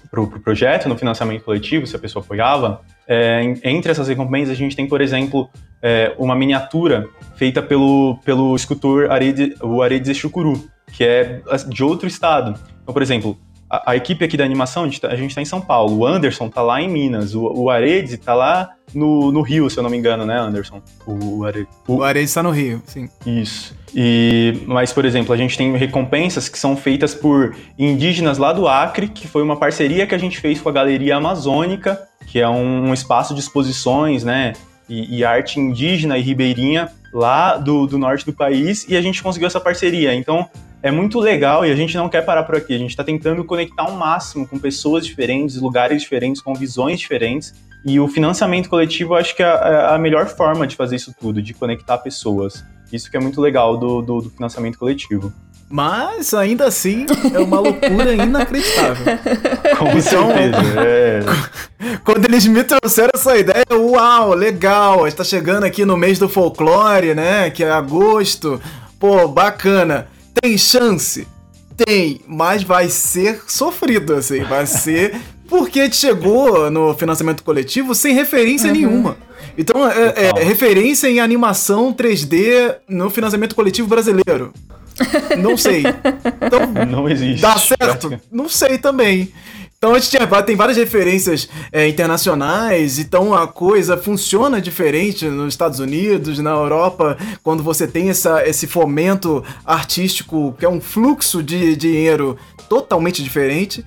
S3: pro, pro projeto, no financiamento coletivo, se a pessoa apoiava, é, entre essas recompensas a gente tem, por exemplo, é, uma miniatura feita pelo, pelo escultor Aredes, o Aredes Chucuru, que é de outro estado. Então, por exemplo, a, a equipe aqui da animação, a gente está tá em São Paulo, o Anderson está lá em Minas, o, o Aredes está lá no, no Rio, se eu não me engano, né, Anderson?
S2: O, Are... o... Aredes está no Rio, sim.
S3: Isso. E, mas, por exemplo, a gente tem recompensas que são feitas por indígenas lá do Acre, que foi uma parceria que a gente fez com a Galeria Amazônica, que é um, um espaço de exposições, né? E, e, arte indígena e ribeirinha lá do, do norte do país, e a gente conseguiu essa parceria. Então, é muito legal e a gente não quer parar por aqui. A gente está tentando conectar ao máximo com pessoas diferentes, lugares diferentes, com visões diferentes. E o financiamento coletivo, eu acho que é, é a melhor forma de fazer isso tudo, de conectar pessoas. Isso que é muito legal do, do, do financiamento coletivo.
S2: Mas ainda assim é uma loucura inacreditável.
S3: Com então, certeza. É.
S2: Quando eles me trouxeram essa ideia, uau, legal, está chegando aqui no mês do folclore, né? Que é agosto. pô, bacana. Tem chance? Tem, mas vai ser sofrido, assim. Vai ser porque chegou no financiamento coletivo sem referência uhum. nenhuma. Então, é, é, referência em animação 3D no financiamento coletivo brasileiro. Não sei. Então,
S3: não existe.
S2: Dá certo? Não sei também. Então a gente tem várias referências é, internacionais, então a coisa funciona diferente nos Estados Unidos, na Europa, quando você tem essa, esse fomento artístico, que é um fluxo de dinheiro totalmente diferente.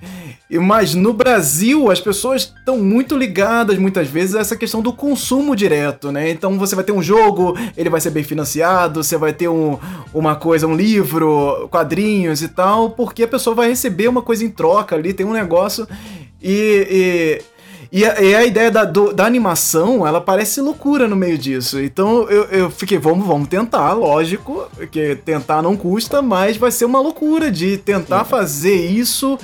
S2: Mas no Brasil, as pessoas estão muito ligadas, muitas vezes, a essa questão do consumo direto, né? Então você vai ter um jogo, ele vai ser bem financiado, você vai ter um, uma coisa, um livro, quadrinhos e tal, porque a pessoa vai receber uma coisa em troca ali, tem um negócio. E. e e a, e a, ideia da, do, da animação, ela parece loucura no meio disso. Então eu, eu fiquei, vamos, vamos tentar, lógico, que tentar não custa, mas vai ser uma loucura de tentar fazer isso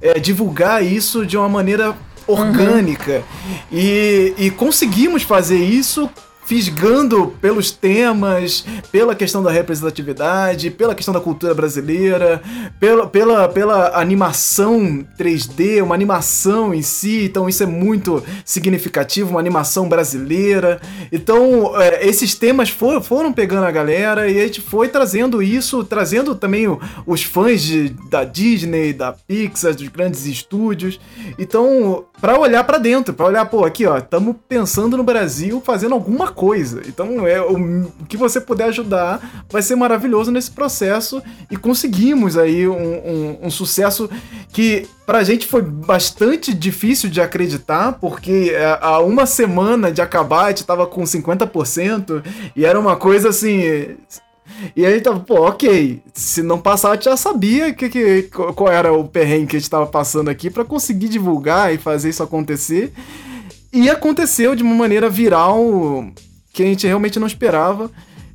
S2: é, divulgar isso de uma maneira orgânica. Uhum. E, e conseguimos fazer isso fisgando pelos temas, pela questão da representatividade, pela questão da cultura brasileira, pela, pela, pela animação 3D, uma animação em si, então isso é muito significativo, uma animação brasileira. Então, é, esses temas for, foram pegando a galera e a gente foi trazendo isso, trazendo também os fãs de, da Disney, da Pixar, dos grandes estúdios. Então, para olhar para dentro, para olhar, pô, aqui ó, estamos pensando no Brasil fazendo alguma coisa. Então, é o, que você puder ajudar vai ser maravilhoso nesse processo e conseguimos aí um, um, um sucesso que pra gente foi bastante difícil de acreditar, porque é, há uma semana de acabar a gente tava com 50% e era uma coisa assim e aí tava, pô, ok. Se não passar, eu já sabia que, que, qual era o perrengue que a gente tava passando aqui para conseguir divulgar e fazer isso acontecer. E aconteceu de uma maneira viral que a gente realmente não esperava.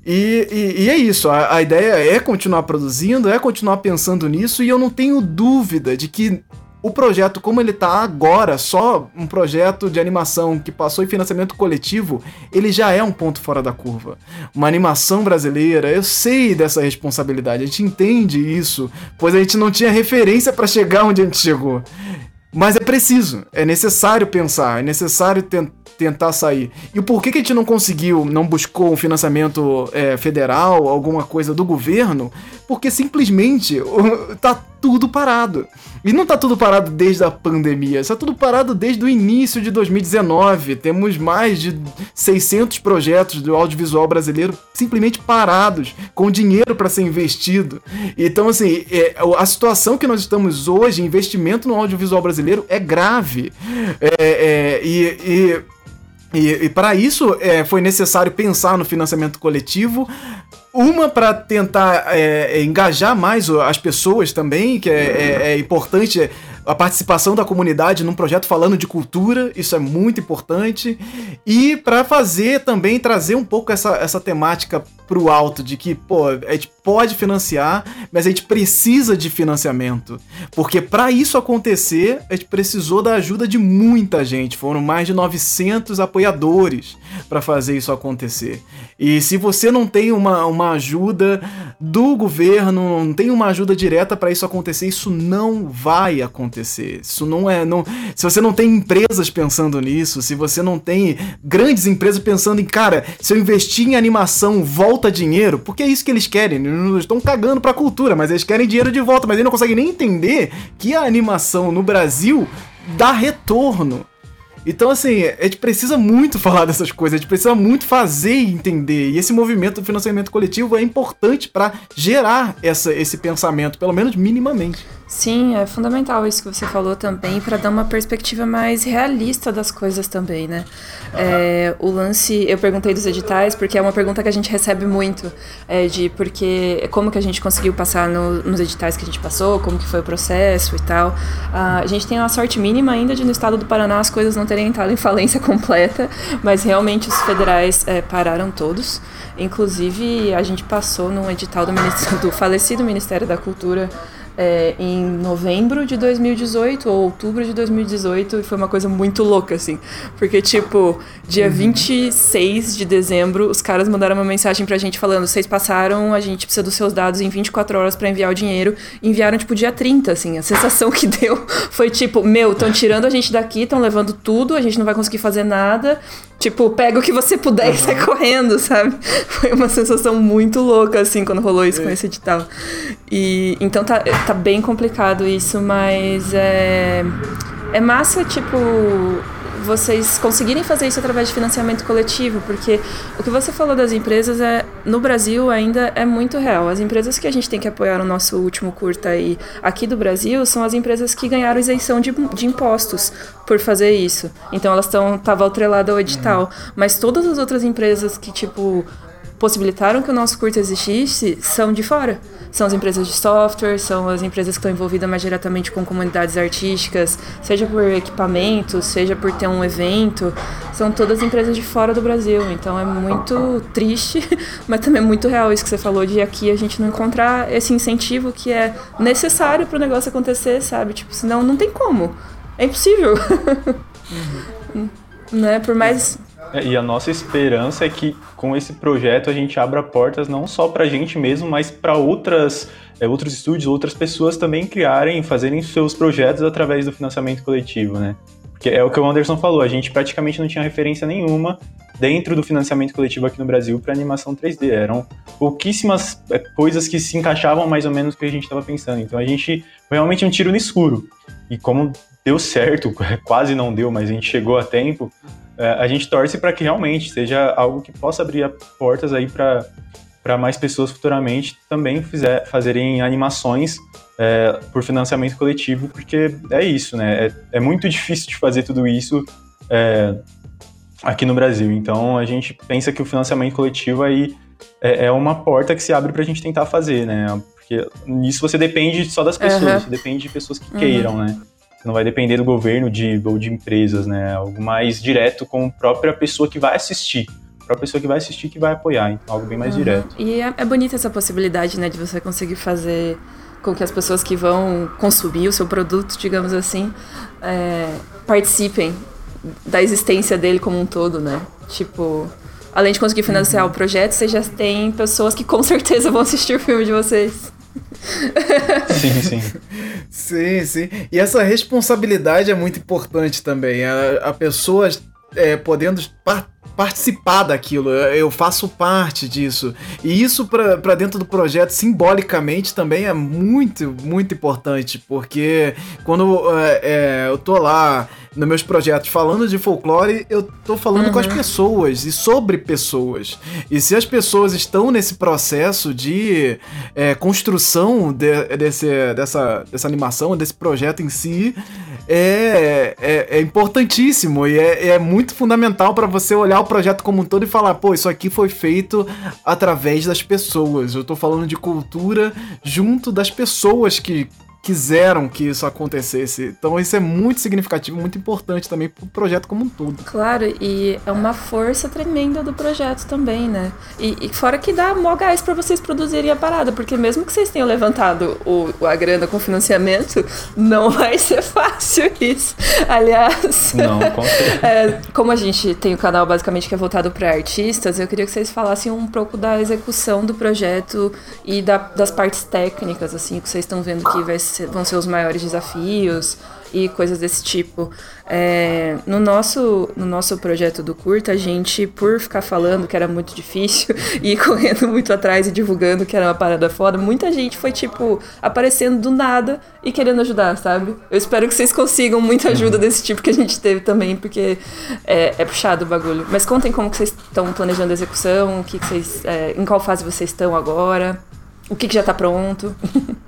S2: E, e, e é isso, a, a, ideia é continuar produzindo, é continuar pensando nisso, e eu não tenho dúvida de que o projeto, como ele tá agora, só um projeto de animação que passou em financiamento coletivo, ele já é um ponto fora da curva. Uma animação brasileira, eu sei dessa responsabilidade, a gente entende isso, pois a gente não tinha referência para chegar onde a gente chegou. Mas é preciso, é necessário pensar, é necessário tentar tentar sair. E o porquê que a gente não conseguiu, não buscou um financiamento é, federal, alguma coisa do governo? Porque simplesmente tá tudo parado. E não tá tudo parado desde a pandemia, está tudo parado desde o início de 2019. Temos mais de 600 projetos do audiovisual brasileiro simplesmente parados, com dinheiro para ser investido. Então, assim, é, a situação que nós estamos hoje, investimento no audiovisual brasileiro, é grave. É, é, e, e e, e para isso é, foi necessário pensar no financiamento coletivo, uma para tentar é, é, engajar mais as pessoas também, que é, é, é importante a participação da comunidade num projeto falando de cultura, isso é muito importante. E para fazer também, trazer um pouco essa, essa temática pro alto de que, pô, a gente pode financiar, mas a gente precisa de financiamento. Porque para isso acontecer, a gente precisou da ajuda de muita gente. Foram mais de 900 apoiadores para fazer isso acontecer. E se você não tem uma, uma ajuda do governo, não tem uma ajuda direta para isso acontecer, isso não vai acontecer. Isso não é. Não, se você não tem empresas pensando nisso, se você não tem grandes empresas pensando em, cara, se eu investir em animação, volta dinheiro, porque é isso que eles querem. Eles estão cagando pra cultura, mas eles querem dinheiro de volta, mas eles não conseguem nem entender que a animação no Brasil dá retorno. Então, assim, a gente precisa muito falar dessas coisas, a gente precisa muito fazer e entender. E esse movimento do financiamento coletivo é importante para gerar essa, esse pensamento, pelo menos minimamente.
S1: Sim, é fundamental isso que você falou também, para dar uma perspectiva mais realista das coisas também, né? É, o lance, eu perguntei dos editais, porque é uma pergunta que a gente recebe muito, é, de porque como que a gente conseguiu passar no, nos editais que a gente passou, como que foi o processo e tal. A gente tem uma sorte mínima ainda de no estado do Paraná as coisas não terem entrado em falência completa, mas realmente os federais é, pararam todos. Inclusive, a gente passou num edital do, do falecido Ministério da Cultura é, em novembro de 2018 ou outubro de 2018 e foi uma coisa muito louca, assim. Porque, tipo, dia uhum. 26 de dezembro, os caras mandaram uma mensagem pra gente falando: vocês passaram, a gente precisa dos seus dados em 24 horas para enviar o dinheiro. Enviaram, tipo, dia 30, assim. A sensação que deu foi tipo: meu, estão tirando a gente daqui, estão levando tudo, a gente não vai conseguir fazer nada. Tipo, pega o que você puder uhum. e sai correndo, sabe? Foi uma sensação muito louca, assim, quando rolou isso é. com esse edital. E, então tá, tá bem complicado isso, mas é, é massa, tipo, vocês conseguirem fazer isso através de financiamento coletivo, porque o que você falou das empresas é no Brasil ainda é muito real. As empresas que a gente tem que apoiar no nosso último curta aí aqui do Brasil são as empresas que ganharam isenção de, de impostos por fazer isso. Então elas estão tava atrelada ao edital, uhum. mas todas as outras empresas que tipo possibilitaram que o nosso curso existisse são de fora. São as empresas de software, são as empresas que estão envolvidas mais diretamente com comunidades artísticas, seja por equipamentos, seja por ter um evento. São todas empresas de fora do Brasil. Então é muito triste, mas também é muito real isso que você falou de aqui a gente não encontrar esse incentivo que é necessário para o negócio acontecer, sabe? Tipo, senão não tem como. É impossível. Uhum. né? Por mais
S3: e a nossa esperança é que com esse projeto a gente abra portas não só para a gente mesmo, mas para outras é, outros estúdios, outras pessoas também criarem, fazerem seus projetos através do financiamento coletivo, né? Porque é o que o Anderson falou, a gente praticamente não tinha referência nenhuma dentro do financiamento coletivo aqui no Brasil para animação 3D. Eram pouquíssimas é, coisas que se encaixavam mais ou menos no que a gente estava pensando. Então a gente foi realmente um tiro no escuro. E como deu certo, quase não deu, mas a gente chegou a tempo, é, a gente torce para que realmente seja algo que possa abrir portas aí para para mais pessoas futuramente também fizer, fazerem animações é, por financiamento coletivo, porque é isso, né? É, é muito difícil de fazer tudo isso é, aqui no Brasil. Então a gente pensa que o financiamento coletivo aí é, é uma porta que se abre para a gente tentar fazer, né? Porque nisso você depende só das pessoas, uhum. você depende de pessoas que uhum. queiram, né? Você não vai depender do governo de, ou de empresas, né? Algo mais direto com a própria pessoa que vai assistir. A própria pessoa que vai assistir que vai apoiar, então algo bem mais uhum. direto.
S1: E é, é bonita essa possibilidade, né, de você conseguir fazer com que as pessoas que vão consumir o seu produto, digamos assim, é, participem da existência dele como um todo, né? Tipo, além de conseguir financiar uhum. o projeto, você já tem pessoas que com certeza vão assistir o filme de vocês.
S3: Sim, sim.
S2: sim, sim. E essa responsabilidade é muito importante também. A, a pessoa é, podendo par participar daquilo, eu faço parte disso. E isso para dentro do projeto, simbolicamente, também é muito, muito importante, porque quando é, é, eu tô lá nos meus projetos falando de folclore, eu tô falando uhum. com as uhum. pessoas e sobre pessoas. E se as pessoas estão nesse processo de é, construção de, desse, dessa, dessa animação, desse projeto em si, é, é, é importantíssimo e é, é muito fundamental para você olhar o projeto como um todo e falar, pô, isso aqui foi feito através das pessoas. Eu tô falando de cultura junto das pessoas que quiseram que isso acontecesse. Então isso é muito significativo, muito importante também pro projeto como um todo.
S1: Claro, e é uma força tremenda do projeto também, né? E, e fora que dá mó gás pra vocês produzirem a parada, porque mesmo que vocês tenham levantado o, a grana com financiamento, não vai ser fácil isso. Aliás,
S3: não, com
S1: é, como a gente tem o um canal basicamente que é voltado para artistas, eu queria que vocês falassem um pouco da execução do projeto e da, das partes técnicas, assim, que vocês estão vendo que vai ser vão ser os maiores desafios e coisas desse tipo. É, no, nosso, no nosso projeto do curta, a gente, por ficar falando que era muito difícil e correndo muito atrás e divulgando que era uma parada foda, muita gente foi, tipo, aparecendo do nada e querendo ajudar, sabe? Eu espero que vocês consigam muita ajuda desse tipo que a gente teve também, porque é, é puxado o bagulho. Mas contem como que vocês estão planejando a execução, o que, que vocês, é, em qual fase vocês estão agora, o que, que já está pronto.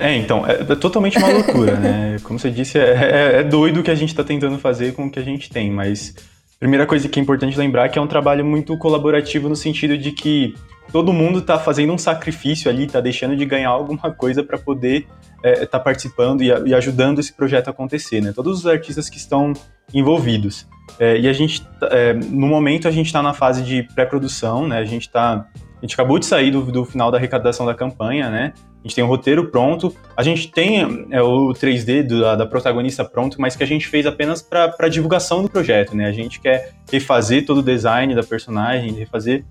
S3: É, então, é, é, totalmente uma loucura, né? Como você disse, é, é, é doido o que a gente está tentando fazer com o que a gente tem, mas primeira coisa que é importante lembrar é que é um trabalho muito colaborativo no sentido de que todo mundo está fazendo um sacrifício ali, está deixando de ganhar alguma coisa para poder estar é, tá participando e, e, ajudando esse projeto a acontecer, né? Todos os artistas que estão envolvidos. É, e a gente, é, no momento, a gente está na fase de pré-produção, né? A gente está A gente acabou de sair do, do final da arrecadação da campanha, né? A gente tem um roteiro pronto, a gente tem é, o 3D do, da, da, protagonista pronto, mas que a gente fez apenas para divulgação do projeto, né? A gente quer refazer todo o design da personagem, refazer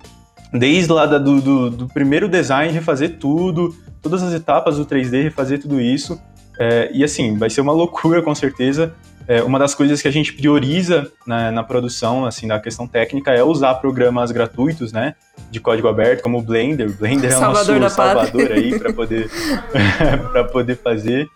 S3: desde lá da, do, do, do, primeiro design, refazer tudo, todas as etapas do 3D, refazer tudo isso. É, e assim, vai ser uma loucura com certeza. É, uma das coisas que a gente prioriza na, na, produção, assim, da questão técnica, é usar programas gratuitos, né, de código aberto, como o Blender. O Blender
S1: salvador
S3: é o nosso salvador aí para poder, poder fazer.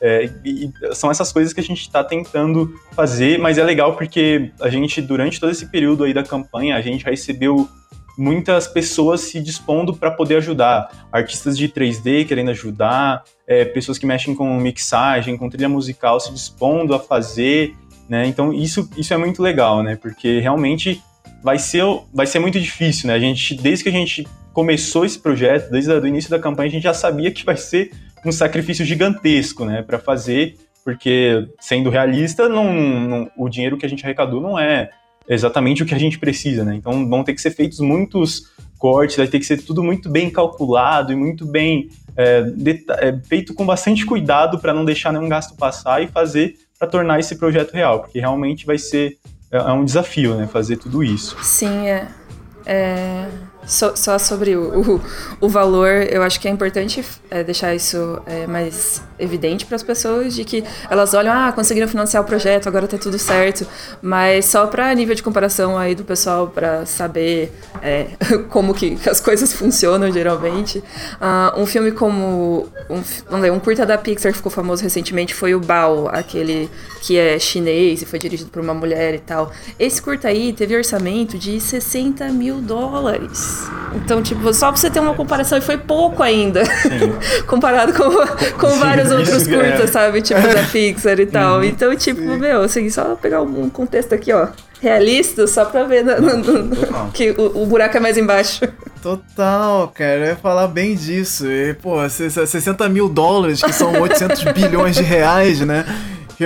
S3: É, e são essas coisas que a gente está tentando fazer, mas é legal porque a gente, durante todo esse período aí da campanha, a gente recebeu muitas pessoas se dispondo para poder ajudar. Artistas de 3D querendo ajudar, é, pessoas que mexem com mixagem, com trilha musical se dispondo a fazer, né? Então isso, isso é muito legal, né? Porque realmente vai ser, vai ser muito difícil, né? A gente, desde que a gente começou esse projeto, desde o início da campanha, a gente já sabia que vai ser um sacrifício gigantesco, né? Para fazer, porque sendo realista, não, não, o dinheiro que a gente arrecadou não é exatamente o que a gente precisa, né? Então vão ter que ser feitos muitos cortes, vai ter que ser tudo muito bem calculado e muito bem é, é, feito com bastante cuidado para não deixar nenhum gasto passar e fazer para tornar esse projeto real, porque realmente vai ser é, é um desafio, né? Fazer tudo isso.
S1: Sim, é. É só, sobre o, o, o, valor, eu acho que é importante é, deixar isso é, mais evidente para as pessoas de que elas olham, ah, conseguiram financiar o projeto, agora tá tudo certo, mas só para nível de comparação aí do pessoal para saber é, como que as coisas funcionam geralmente. Uh, um filme como um, vamos ver, um curta da Pixar que ficou famoso recentemente foi o Bao, aquele que é chinês e foi dirigido por uma mulher e tal. Esse curta aí teve orçamento de 60 mil dólares. Então, tipo, só pra você ter uma comparação, e foi pouco ainda. comparado com, com Sim, vários outros é. curtas, é. sabe? Tipo, da Pixar e tal. Uhum. Então, tipo, Sim. meu, assim, só pegar um contexto aqui, ó. Realista, só pra ver no, no, no, que o, o buraco é mais embaixo.
S2: Total, cara, eu ia falar bem disso. E, pô, 60 mil dólares, que são 800 bilhões de reais, né?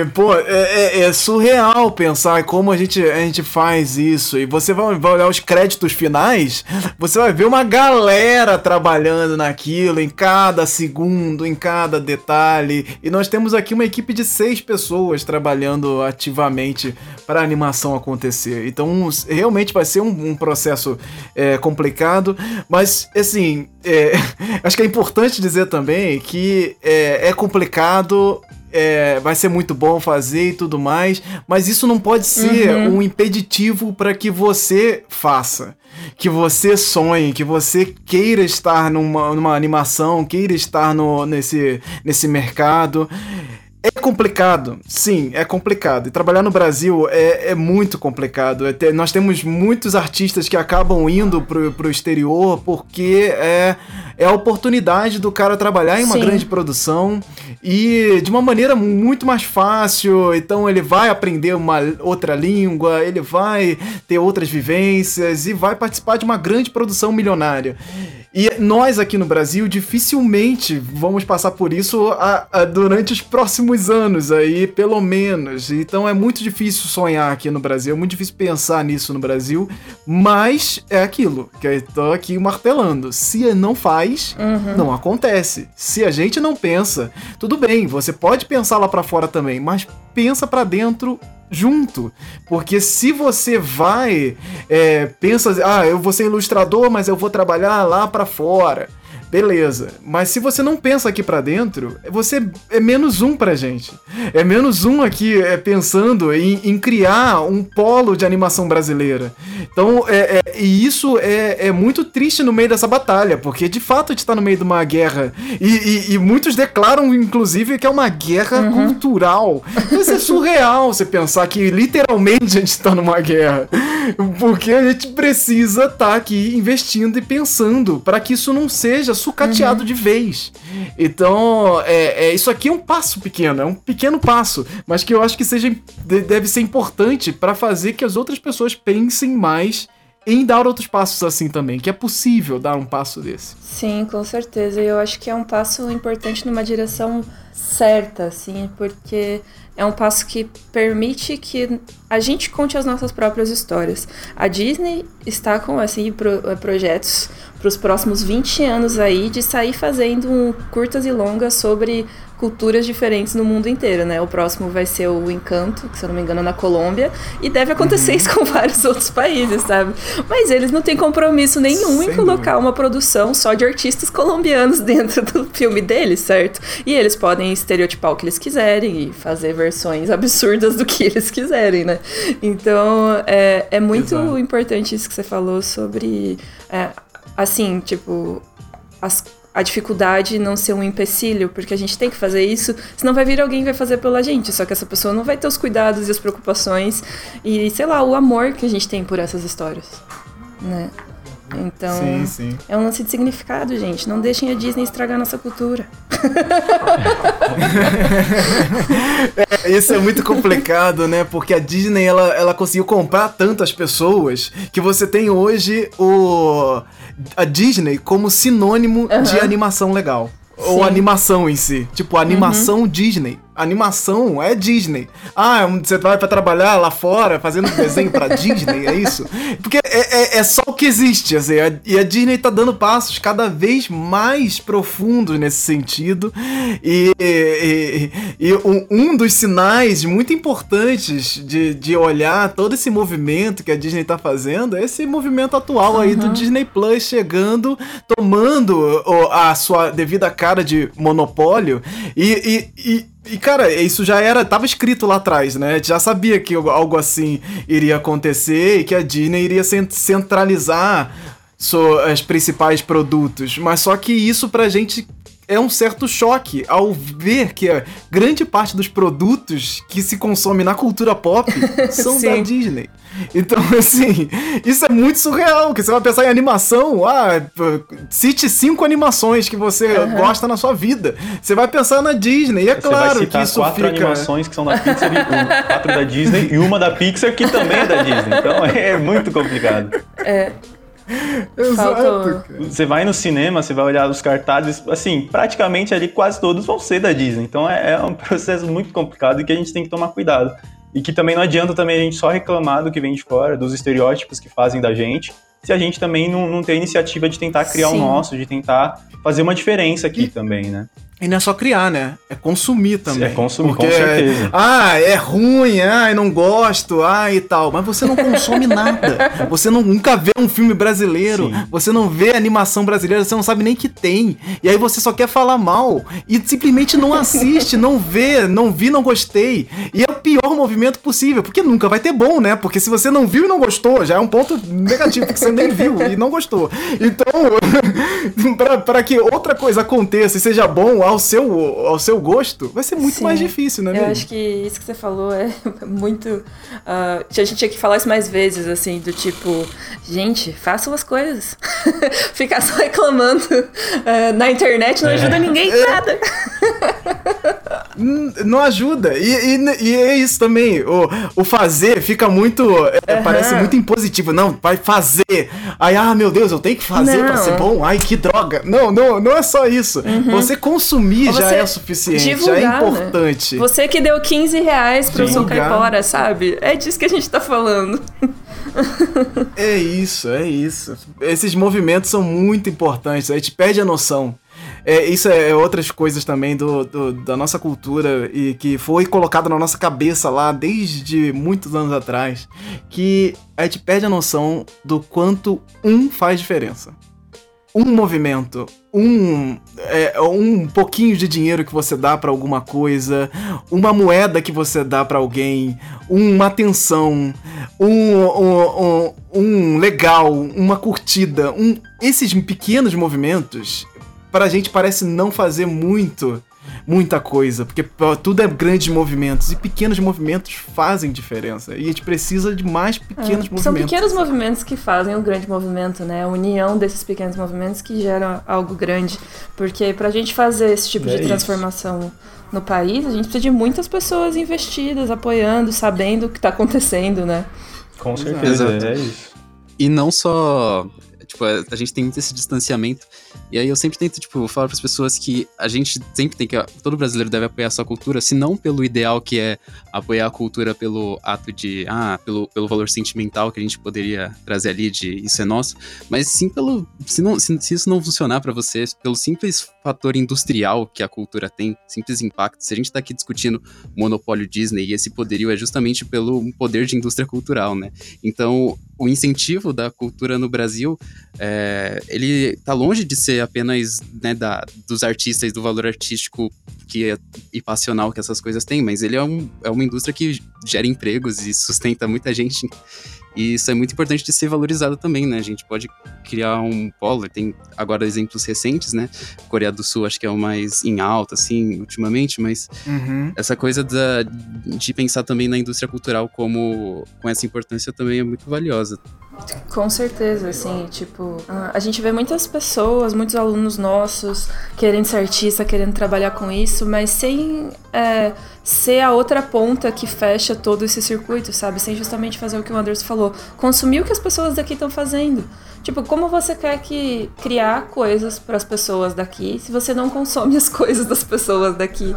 S2: Pô, é, é, é, surreal pensar como a gente, a gente faz isso. E você vai, vai, olhar os créditos finais, você vai ver uma galera trabalhando naquilo, em cada segundo, em cada detalhe. E nós temos aqui uma equipe de seis pessoas trabalhando ativamente para a animação acontecer. Então, realmente vai ser um, um processo é, complicado, mas, assim, é, acho que é importante dizer também que é, é complicado é, vai ser muito bom fazer e tudo mais, mas isso não pode ser uhum. um impeditivo para que você faça, que você sonhe, que você queira estar numa, numa animação, queira estar no, nesse, nesse mercado. É complicado, sim, é complicado. E trabalhar no Brasil é, é muito complicado. É ter, nós temos muitos artistas que acabam indo pro, pro exterior porque é, é a oportunidade do cara trabalhar em uma sim. grande produção e de uma maneira muito mais fácil. Então ele vai aprender uma outra língua, ele vai ter outras vivências e vai participar de uma grande produção milionária. E nós aqui no Brasil dificilmente vamos passar por isso a, a, durante os próximos anos aí, pelo menos. Então é muito difícil sonhar aqui no Brasil, é muito difícil pensar nisso no Brasil, mas é aquilo que eu tô aqui martelando. Se não faz, uhum. não acontece. Se a gente não pensa, tudo bem, você pode pensar lá para fora também, mas pensa para dentro junto. Porque se você vai, é, pensa, ah, eu vou ser ilustrador, mas eu vou trabalhar lá para fora. Beleza. Mas se você não pensa aqui para dentro, você é menos um pra gente. É menos um aqui é, pensando em, em criar um polo de animação brasileira. Então, é, é, e isso é, é muito triste no meio dessa batalha, porque de fato a gente tá no meio de uma guerra. E, e, e muitos declaram, inclusive, que é uma guerra uhum. cultural. Isso é surreal você pensar que literalmente a gente tá numa guerra. Porque a gente precisa estar tá aqui investindo e pensando para que isso não seja sucateado uhum. de vez. Então, é, é, isso aqui é um passo pequeno, é um pequeno passo, mas que eu acho que seja deve ser importante para fazer que as outras pessoas pensem mais em dar outros passos assim também, que é possível dar um passo desse.
S1: Sim, com certeza. Eu acho que é um passo importante numa direção certa, assim, porque é um passo que permite que a gente conte as nossas próprias histórias. A Disney está com assim pro, projetos para os próximos 20 anos aí de sair fazendo um, curtas e longas sobre culturas diferentes no mundo inteiro, né? O próximo vai ser o Encanto, que se eu não me engano é na Colômbia, e deve acontecer uhum. isso com vários outros países, sabe? Mas eles não têm compromisso nenhum Sem em colocar dúvida. uma produção só de artistas colombianos dentro do filme deles, certo? E eles podem estereotipar o que eles quiserem e fazer versões absurdas do que eles quiserem, né? Então, é, é muito Exato. importante isso que você falou sobre, é, assim, tipo, as a dificuldade não ser um empecilho, porque a gente tem que fazer isso, senão vai vir alguém que vai fazer pela gente, só que essa pessoa não vai ter os cuidados e as preocupações e, sei lá, o amor que a gente tem por essas histórias, né? Então, sim, sim. é um lance de significado, gente. Não deixem a Disney estragar nossa cultura.
S2: é, isso é muito complicado, né? Porque a Disney ela, ela conseguiu comprar tantas pessoas que você tem hoje o a Disney como sinônimo uhum. de animação legal. Sim. Ou animação em si. Tipo, animação uhum. Disney animação é Disney. Ah, você vai para trabalhar lá fora fazendo desenho para Disney, é isso? Porque é, é, é, só o que existe, assim, e a Disney tá dando passos cada vez mais profundos nesse sentido. E, e, e um, dos sinais muito importantes de, de olhar todo esse movimento que a Disney tá fazendo é esse movimento atual uhum. aí do Disney Plus chegando, tomando a sua devida cara de monopólio e, e e, cara, isso já era. Tava escrito lá atrás, né? A gente já sabia que algo assim iria acontecer e que a Disney iria centralizar os principais produtos. Mas só que isso pra gente é um certo choque ao ver que a grande parte dos produtos que se consome na cultura pop são da Disney. Então, assim, isso é muito surreal, que você vai pensar em animação, ah, cite cinco animações que você uhum. gosta na sua vida. Você vai pensar na Disney, e é você claro que isso
S3: quatro
S2: fica...
S3: animações que são da Pixar, quatro da Disney e uma da Pixar que também é da Disney. Então, é muito complicado.
S1: É,
S2: Exato.
S3: Você vai no cinema, você vai olhar os cartazes, assim, praticamente ali quase todos vão ser da Disney. Então é, é um processo muito complicado e que a gente tem que tomar cuidado. E que também não adianta também a gente só reclamar do que vem de fora, dos estereótipos que fazem da gente, se a gente também não, não tem a iniciativa de tentar criar Sim. o nosso, de tentar fazer uma diferença aqui e, também, né?
S2: E não é só criar, né? É consumir também. É
S3: consumir, Porque, com certeza.
S2: ah, é ruim, ah, não gosto, ah, e tal. Mas você não consome nada. Você não, nunca vê um filme brasileiro, Sim. você não vê animação brasileira, você não sabe nem que tem. E aí você só quer falar mal. E simplesmente não assiste, não vê, não vi, não gostei. E é o pior movimento possível, porque nunca vai ter bom, né? Porque se você não viu e não gostou, já é um ponto negativo, porque você nem viu e não gostou. Então, para que outra coisa aconteça e seja bom, ao seu, ao seu gosto, vai ser muito Sim. mais difícil, né?
S1: Eu acho que isso que você falou é muito. Uh, a gente tinha que falar isso mais vezes, assim, do tipo, gente, façam as coisas. Ficar só reclamando uh, na internet não ajuda é. ninguém em nada.
S2: não ajuda. E, e, e, é isso também. O, o fazer fica muito. É, uhum. Parece muito impositivo. Não, vai fazer. Aí, ah, meu Deus, eu tenho que fazer não. pra ser bom. Ai, que droga. Não, não, não é só isso. Uhum. Você consumir já é suficiente. Divulgar, já é né? importante.
S1: Né? Você que deu 15 reais pro seu caipora, sabe? É disso que a gente tá falando.
S2: é isso, é isso. Esses movimentos são muito importantes. A gente perde a noção é, isso é outras coisas também do, do, da nossa cultura e que foi colocado na nossa cabeça lá desde muitos anos atrás, que a gente perde a noção do quanto um faz diferença. Um movimento, um, é, um pouquinho de dinheiro que você dá para alguma coisa, uma moeda que você dá para alguém, uma atenção, um, um, um, um legal, uma curtida, um, esses pequenos movimentos pra gente parece não fazer muito muita coisa, porque tudo é grandes movimentos e pequenos movimentos fazem diferença. E a gente precisa de mais pequenos é, movimentos.
S1: São pequenos movimentos que fazem o um grande movimento, né? A união desses pequenos movimentos que geram algo grande. Porque pra gente fazer esse tipo é de transformação isso. no país, a gente precisa de muitas pessoas investidas, apoiando, sabendo o que tá acontecendo, né?
S3: Com certeza, Exato. é isso.
S4: E não só Tipo, a, gente tem muito esse distanciamento. E aí eu sempre tento, tipo, falar as pessoas que a gente sempre tem que. Todo brasileiro deve apoiar a sua cultura, se não pelo ideal que é apoiar a cultura pelo ato de. Ah, pelo, pelo valor sentimental que a gente poderia trazer ali de isso é nosso, mas sim pelo. Se, não, se, se isso não funcionar para vocês, pelo simples fator industrial que a cultura tem, simples impacto. Se a gente tá aqui discutindo monopólio Disney e esse poderio é justamente pelo poder de indústria cultural, né? Então, o incentivo da cultura no Brasil, é, ele tá longe de ser apenas né, da, dos artistas, do valor artístico que é, e passional que essas coisas têm, mas ele é, um, é uma indústria que gera empregos e sustenta muita gente. E isso é muito importante de ser valorizado também, né? A gente pode criar um polo, tem agora exemplos recentes, né? Coreia do Sul acho que é o mais em alta, assim, ultimamente, mas uhum. essa coisa da, de pensar também na indústria cultural como com essa importância também é muito valiosa.
S1: Com certeza, assim, tipo, a gente vê muitas pessoas, muitos alunos nossos querendo ser artista, querendo trabalhar com isso, mas sem é, ser a outra ponta que fecha todo esse circuito, sabe? Sem justamente fazer o que o Anderson falou, consumir o que as pessoas daqui estão fazendo. Tipo, como você quer que criar coisas para as pessoas daqui se você não consome as coisas das pessoas daqui,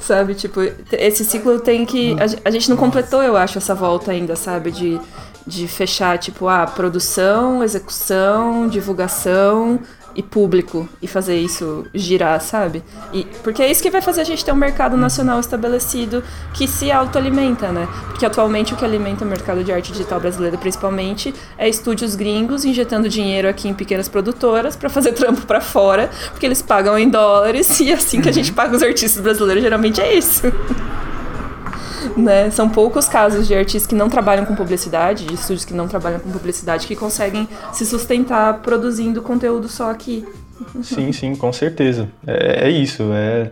S1: sabe? Tipo, esse ciclo tem que a, gente não completou, eu acho, essa volta ainda, sabe? De de fechar tipo a ah, produção, execução, divulgação, e público e fazer isso girar, sabe? E, porque é isso que vai fazer a gente ter um mercado nacional estabelecido que se autoalimenta, né? Porque atualmente o que alimenta o mercado de arte digital brasileiro, principalmente, é estúdios gringos injetando dinheiro aqui em pequenas produtoras para fazer trampo para fora, porque eles pagam em dólares e assim que a gente paga os artistas brasileiros, geralmente é isso. né? São poucos casos de artistas que não trabalham com publicidade, de estúdios que não trabalham com publicidade, que conseguem se sustentar produzindo conteúdo só aqui.
S3: Sim, sim, com certeza. É, é isso. É,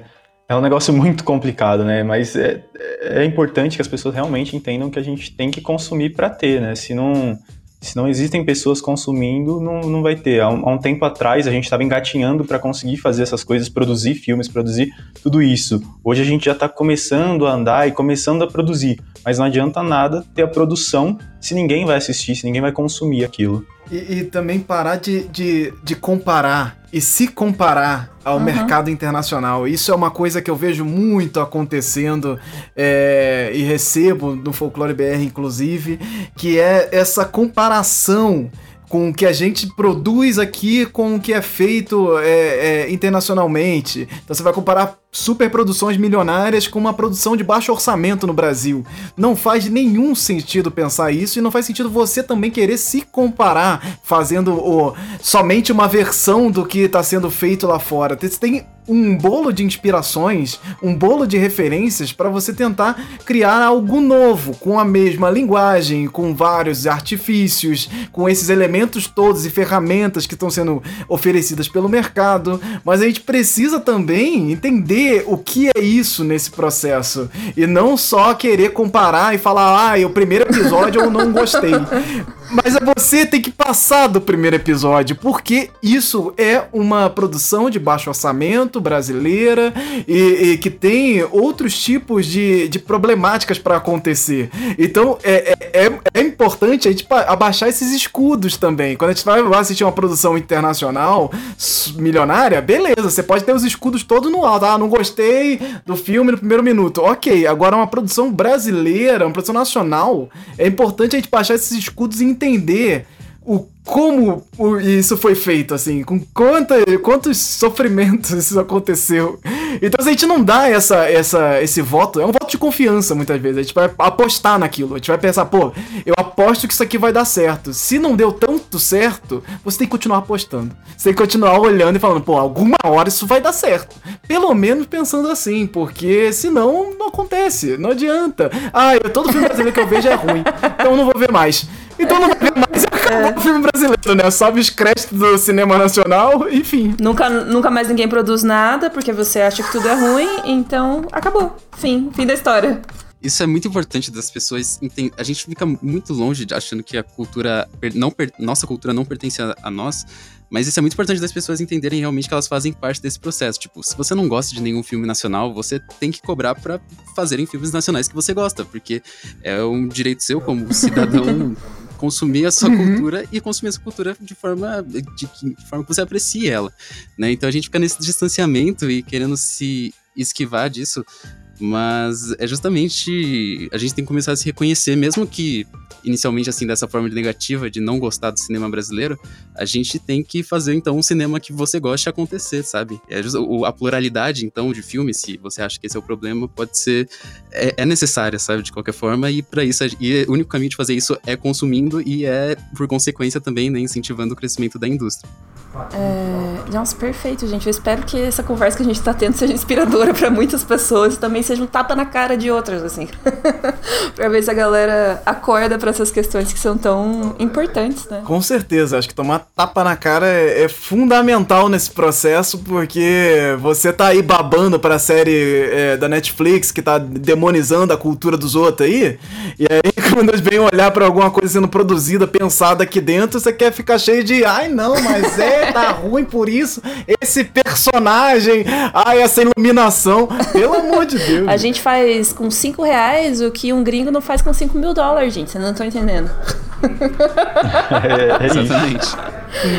S3: é um negócio muito complicado, né? Mas é, é importante que as pessoas realmente entendam que a gente tem que consumir para ter, né? Se não se não existem pessoas consumindo, não, não vai ter. Há um, há um tempo atrás, a gente estava engatinhando para conseguir fazer essas coisas, produzir filmes, produzir tudo isso. Hoje a gente já está começando a andar e começando a produzir, mas não adianta nada ter a produção se ninguém vai assistir, se ninguém vai consumir aquilo.
S2: E, e também parar de, de, de, comparar e se comparar ao uhum. mercado internacional. Isso é uma coisa que eu vejo muito acontecendo é, e recebo no Folclore BR, inclusive, que é essa comparação com o que a gente produz aqui com o que é feito é, é, internacionalmente. Então você vai comparar superproduções milionárias com uma produção de baixo orçamento no Brasil. Não faz nenhum sentido pensar isso e não faz sentido você também querer se comparar fazendo o, somente uma versão do que está sendo feito lá fora. Você tem um bolo de inspirações, um bolo de referências para você tentar criar algo novo, com a mesma linguagem, com vários artifícios, com esses elementos todos e ferramentas que estão sendo oferecidas pelo mercado. Mas a gente precisa também entender o que é isso nesse processo. E não só querer comparar e falar, ah, o primeiro episódio eu não gostei. Mas é você tem que passar do primeiro episódio, porque isso é uma produção de baixo orçamento brasileira e, e que tem outros tipos de, de problemáticas para acontecer. Então é, é, é, é importante a gente abaixar esses escudos também. Quando a gente vai assistir uma produção internacional milionária, beleza, você pode ter os escudos todos no alto. Ah, não gostei do filme no primeiro minuto. Ok, agora uma produção brasileira, uma produção nacional, é importante a gente baixar esses escudos e entender o como isso foi feito, assim, com quanta, quantos sofrimentos isso aconteceu. Então a gente não dá essa, essa, esse voto, é um voto de confiança muitas vezes. A gente vai apostar naquilo, a gente vai pensar, pô, eu aposto que isso aqui vai dar certo. Se não deu tanto certo, você tem que continuar apostando. Você tem que continuar olhando e falando, pô, alguma hora isso vai dar certo. Pelo menos pensando assim, porque senão não acontece, não adianta. Ah, todo filme brasileiro que eu vejo é ruim, então eu não vou ver mais. Então não vou ver mais, acabou é. o filme brasileiro, né? Sobe os créditos do cinema nacional, enfim.
S1: Nunca, nunca mais ninguém produz nada, porque você acha que tudo é ruim, então acabou. Fim, fim da história.
S4: Isso é muito importante das pessoas entender. A gente fica muito longe de achando que a cultura. Não per... Nossa cultura não pertence a, a nós. Mas isso é muito importante das pessoas entenderem realmente que elas fazem parte desse processo. Tipo, se você não gosta de nenhum filme nacional, você tem que cobrar para fazerem filmes nacionais que você gosta, porque é um direito seu como cidadão consumir a sua uhum. cultura e consumir essa cultura de forma, de, de, forma que você aprecie ela, né? Então a gente fica nesse distanciamento e querendo se esquivar disso, mas é justamente a gente tem que começar a se reconhecer, mesmo que inicialmente assim dessa forma negativa de não gostar do cinema brasileiro, a gente tem que fazer então um cinema que você goste acontecer, sabe? É just, a pluralidade então de filmes, se você acha que esse é o problema, pode ser é, é necessária, sabe, de qualquer forma e para isso e o único caminho de fazer isso é consumindo e é por consequência também né, incentivando o crescimento da indústria.
S1: É... Nossa, perfeito, gente. Eu espero que essa conversa que a gente está tendo seja inspiradora para muitas pessoas e também seja um tapa na cara de outras, assim. para ver se a galera acorda para essas questões que são tão importantes, né?
S2: Com certeza. Acho que tomar tapa na cara é, é fundamental nesse processo, porque você tá aí babando pra série é, da Netflix que tá demonizando a cultura dos outros aí, e aí quando vem olhar para alguma coisa sendo produzida, pensada aqui dentro, você quer ficar cheio de, ai não, mas é tá ruim por isso. Esse personagem, ai, essa iluminação. Pelo amor de Deus.
S1: A gente faz com 5 reais o que um gringo não faz com 5 mil dólares, gente. Vocês não estão entendendo.
S3: É, é Exatamente.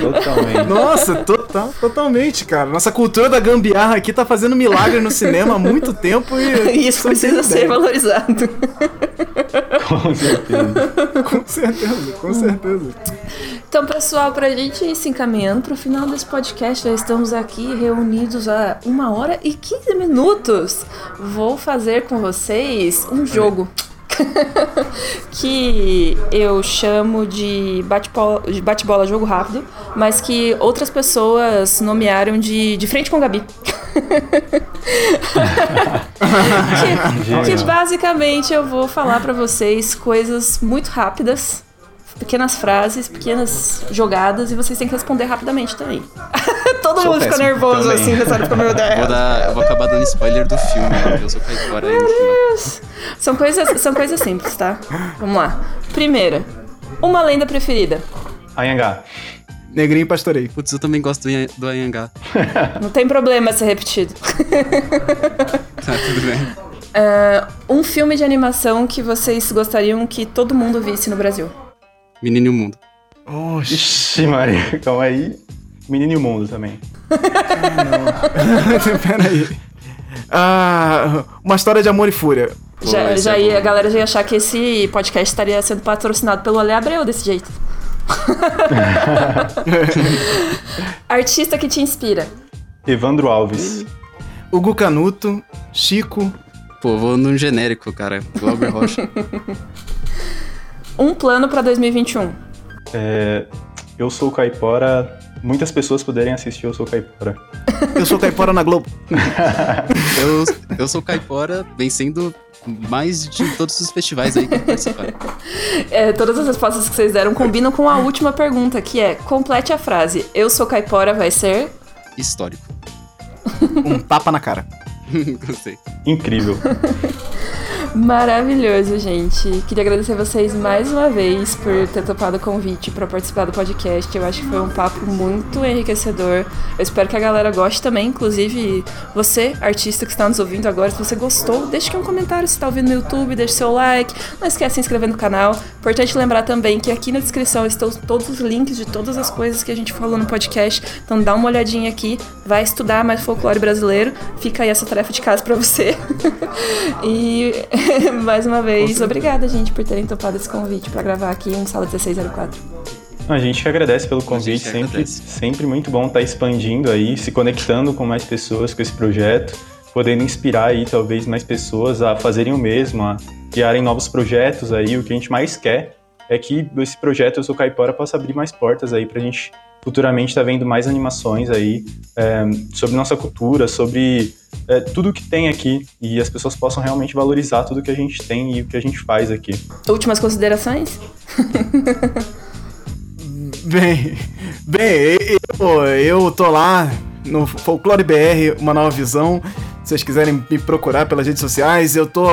S2: Totalmente. Nossa, total, totalmente, cara. Nossa cultura da gambiarra aqui tá fazendo milagre no cinema há muito tempo
S1: e. Isso precisa ser valorizado.
S3: Com certeza.
S2: com certeza, com certeza.
S1: Então, pessoal, pra gente ir se encaminhando pro final desse podcast, já estamos aqui reunidos há uma hora e 15 minutos. Vou fazer com vocês um jogo. que eu chamo de bate-bola bate jogo rápido, mas que outras pessoas nomearam de, de frente com Gabi. que, que basicamente eu vou falar para vocês coisas muito rápidas pequenas frases, pequenas jogadas e vocês têm que responder rapidamente também. Todo sou mundo fica nervoso também. assim, nessa hora meu Deus.
S4: Vou, dar, vou acabar dando spoiler do filme, né? eu sou caipora Meu
S1: Deus! São coisas, são coisas simples, tá? Vamos lá. Primeira, uma lenda preferida.
S3: Anhangá.
S2: Negrinho pastorei.
S4: Putz, eu também gosto do Anhangá.
S1: Não tem problema ser repetido.
S4: tá, tudo bem.
S1: Uh, um filme de animação que vocês gostariam que todo mundo visse no Brasil.
S4: Menino e o Mundo.
S3: Oxi, Maria, calma aí. Menino e o Mundo também.
S2: ah, Peraí. Ah, uma história de amor e fúria.
S1: Já, já é ia, a galera já ia achar que esse podcast estaria sendo patrocinado pelo Ale Abreu desse jeito. Artista que te inspira.
S3: Evandro Alves.
S2: Hugo Canuto, Chico.
S4: Pô, vou no genérico, cara. Glauber Rocha.
S1: Um plano para 2021.
S3: É, eu sou caipora. Muitas pessoas puderem assistir Eu Sou Caipora.
S2: eu sou caipora na Globo.
S4: eu, eu sou caipora vencendo mais de todos os festivais aí que participaram.
S1: É, todas as respostas que vocês deram combinam com a última pergunta, que é: complete a frase. Eu sou caipora vai ser.
S4: Histórico.
S2: Um tapa na cara.
S4: Gostei.
S3: Incrível.
S1: Maravilhoso, gente. Queria agradecer vocês mais uma vez por ter topado o convite para participar do podcast. Eu acho que foi um papo muito enriquecedor. Eu espero que a galera goste também, inclusive você, artista que está nos ouvindo agora, se você gostou, deixe aqui um comentário se está ouvindo no YouTube, deixe seu like. Não esquece de se inscrever no canal. Importante lembrar também que aqui na descrição estão todos os links de todas as coisas que a gente falou no podcast. Então dá uma olhadinha aqui, vai estudar mais folclore brasileiro. Fica aí essa tarefa de casa para você. e Mais uma vez, obrigada, gente, por terem topado esse convite para gravar aqui um Sala 1604.
S3: A gente que agradece pelo convite, sempre, sempre muito bom estar tá expandindo aí, se conectando com mais pessoas com esse projeto, podendo inspirar aí talvez mais pessoas a fazerem o mesmo, a criarem novos projetos aí. O que a gente mais quer é que esse projeto Eu Sou Caipora possa abrir mais portas aí pra gente futuramente estar tá vendo mais animações aí é, sobre nossa cultura, sobre é, tudo que tem aqui e as pessoas possam realmente valorizar tudo que a gente tem e o que a gente faz aqui.
S1: Últimas considerações?
S2: bem, bem, eu, eu tô lá no Folclore BR, uma nova visão. Se vocês quiserem me procurar pelas redes sociais, eu tô.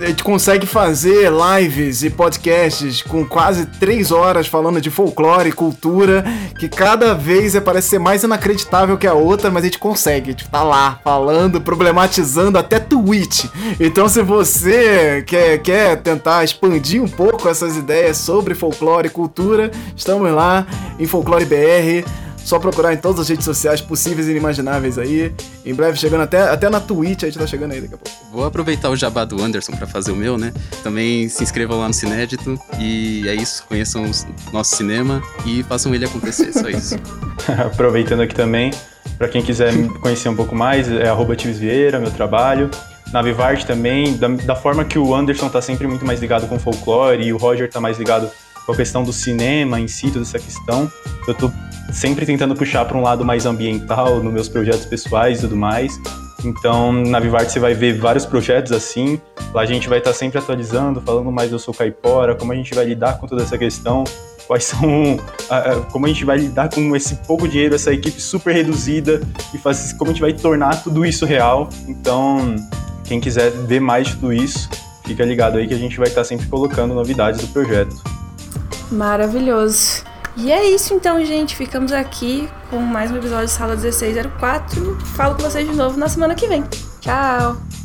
S2: A gente consegue fazer lives e podcasts com quase três horas falando de folclore e cultura, que cada vez é, parece ser mais inacreditável que a outra, mas a gente consegue. A gente tá lá falando, problematizando até Twitch. Então, se você quer, quer tentar expandir um pouco essas ideias sobre folclore e cultura, estamos lá em Folclore BR. Só procurar em todas as redes sociais possíveis e inimagináveis aí. Em breve chegando até, até na Twitch, a gente tá chegando aí daqui a pouco.
S4: Vou aproveitar o jabá do Anderson para fazer o meu, né? Também se inscrevam lá no Cinédito. E é isso, conheçam o nosso cinema e façam ele acontecer, só isso.
S3: Aproveitando aqui também, para quem quiser me conhecer um pouco mais, é arroba Vieira, meu trabalho. Na Vivarte também, da, da forma que o Anderson tá sempre muito mais ligado com folclore e o Roger tá mais ligado com a questão do cinema em si, toda essa questão. Eu tô sempre tentando puxar para um lado mais ambiental nos meus projetos pessoais e tudo mais. Então, na Vivarte você vai ver vários projetos assim. Lá a gente vai estar tá sempre atualizando, falando mais do Sou Caipora, como a gente vai lidar com toda essa questão, quais são, como a gente vai lidar com esse pouco dinheiro, essa equipe super reduzida e faz, como a gente vai tornar tudo isso real. Então, quem quiser ver mais de tudo isso, fica ligado aí que a gente vai estar tá sempre colocando novidades do projeto.
S1: Maravilhoso. E é isso então, gente. Ficamos aqui com mais um episódio de Sala 1604. Falo com vocês de novo na semana que vem. Tchau!